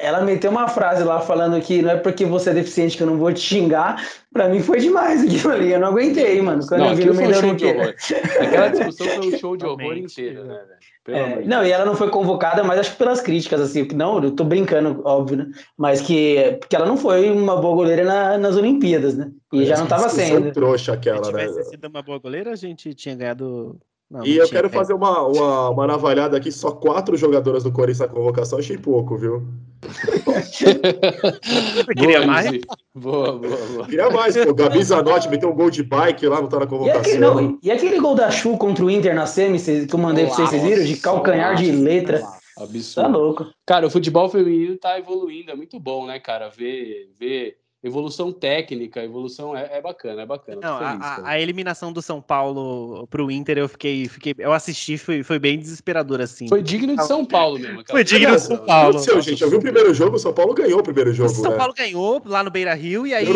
Ela meteu uma frase lá falando que não é porque você é deficiente que eu não vou te xingar. Pra mim foi demais aquilo ali. Eu não aguentei, mano. Quando Não, eu vi no meio um show de horror. Aquela discussão foi um show de horror inteiro, né? né, velho? É, não, e ela não foi convocada, mas acho que pelas críticas, assim, que não, eu tô brincando, óbvio, né? Mas que, que ela não foi uma boa goleira na- nas Olimpíadas, né? E já não tava sendo. trouxa Se aquela, né? tivesse sido uma boa goleira, a gente tinha ganhado. Não, E eu quero ganho. fazer uma, uma, uma navalhada aqui, só quatro jogadoras do Corinthians na convocação, achei pouco, viu? Você queria Boa, mais? Boa, boa, boa. Queria mais, pô. Gabi Zanotti meteu um gol de bike lá, não tá na E aquele, convocação. não, e aquele gol da Chu contra o Inter na semi, que eu mandei pra vocês, vocês viram? De calcanhar de letra. Tá Absurdo. louco. Cara, o futebol feminino tá evoluindo, é muito bom, né, cara? Ver, ver evolução técnica, evolução é, é bacana, é bacana. Não, feliz, a- a eliminação do São Paulo pro Inter, eu fiquei. fiquei eu assisti, foi, foi bem desesperador, assim. Foi digno de São Paulo mesmo. Foi digno de São o que Paulo. aconteceu, gente? Eu vi o primeiro jogo, o São Paulo ganhou o primeiro O jogo, São né? Paulo ganhou lá no Beira Rio e aí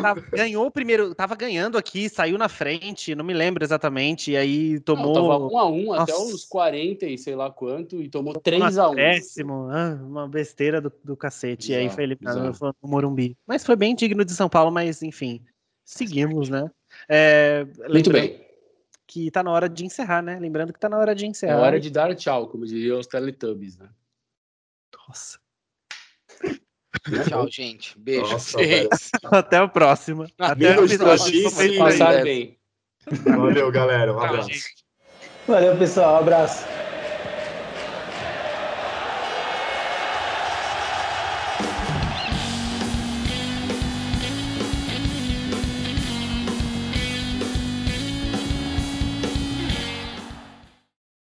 tava- ganhou o primeiro, tava ganhando aqui, saiu na frente, não me lembro exatamente, e aí Não, tomou tava 1 a 1 até Nossa. os 40 e sei lá quanto e tomou um 3 a 1. acréscimo, ah, uma besteira do, do cacete, e aí foi eliminado no Morumbi. Mas foi bem digno de São Paulo, mas enfim, seguimos, né? É, Muito bem. Que tá na hora de encerrar, né? Lembrando que tá na hora de É encerrar. hora de dar tchau, como diria os Teletubbies, né? Nossa. Tchau, gente. Beijo. Nossa. Até o próximo. Até o Menos episódio trouxice. 96. Passar Beleza. bem. Valeu, galera. Um abraço. Valeu, pessoal. Um abraço.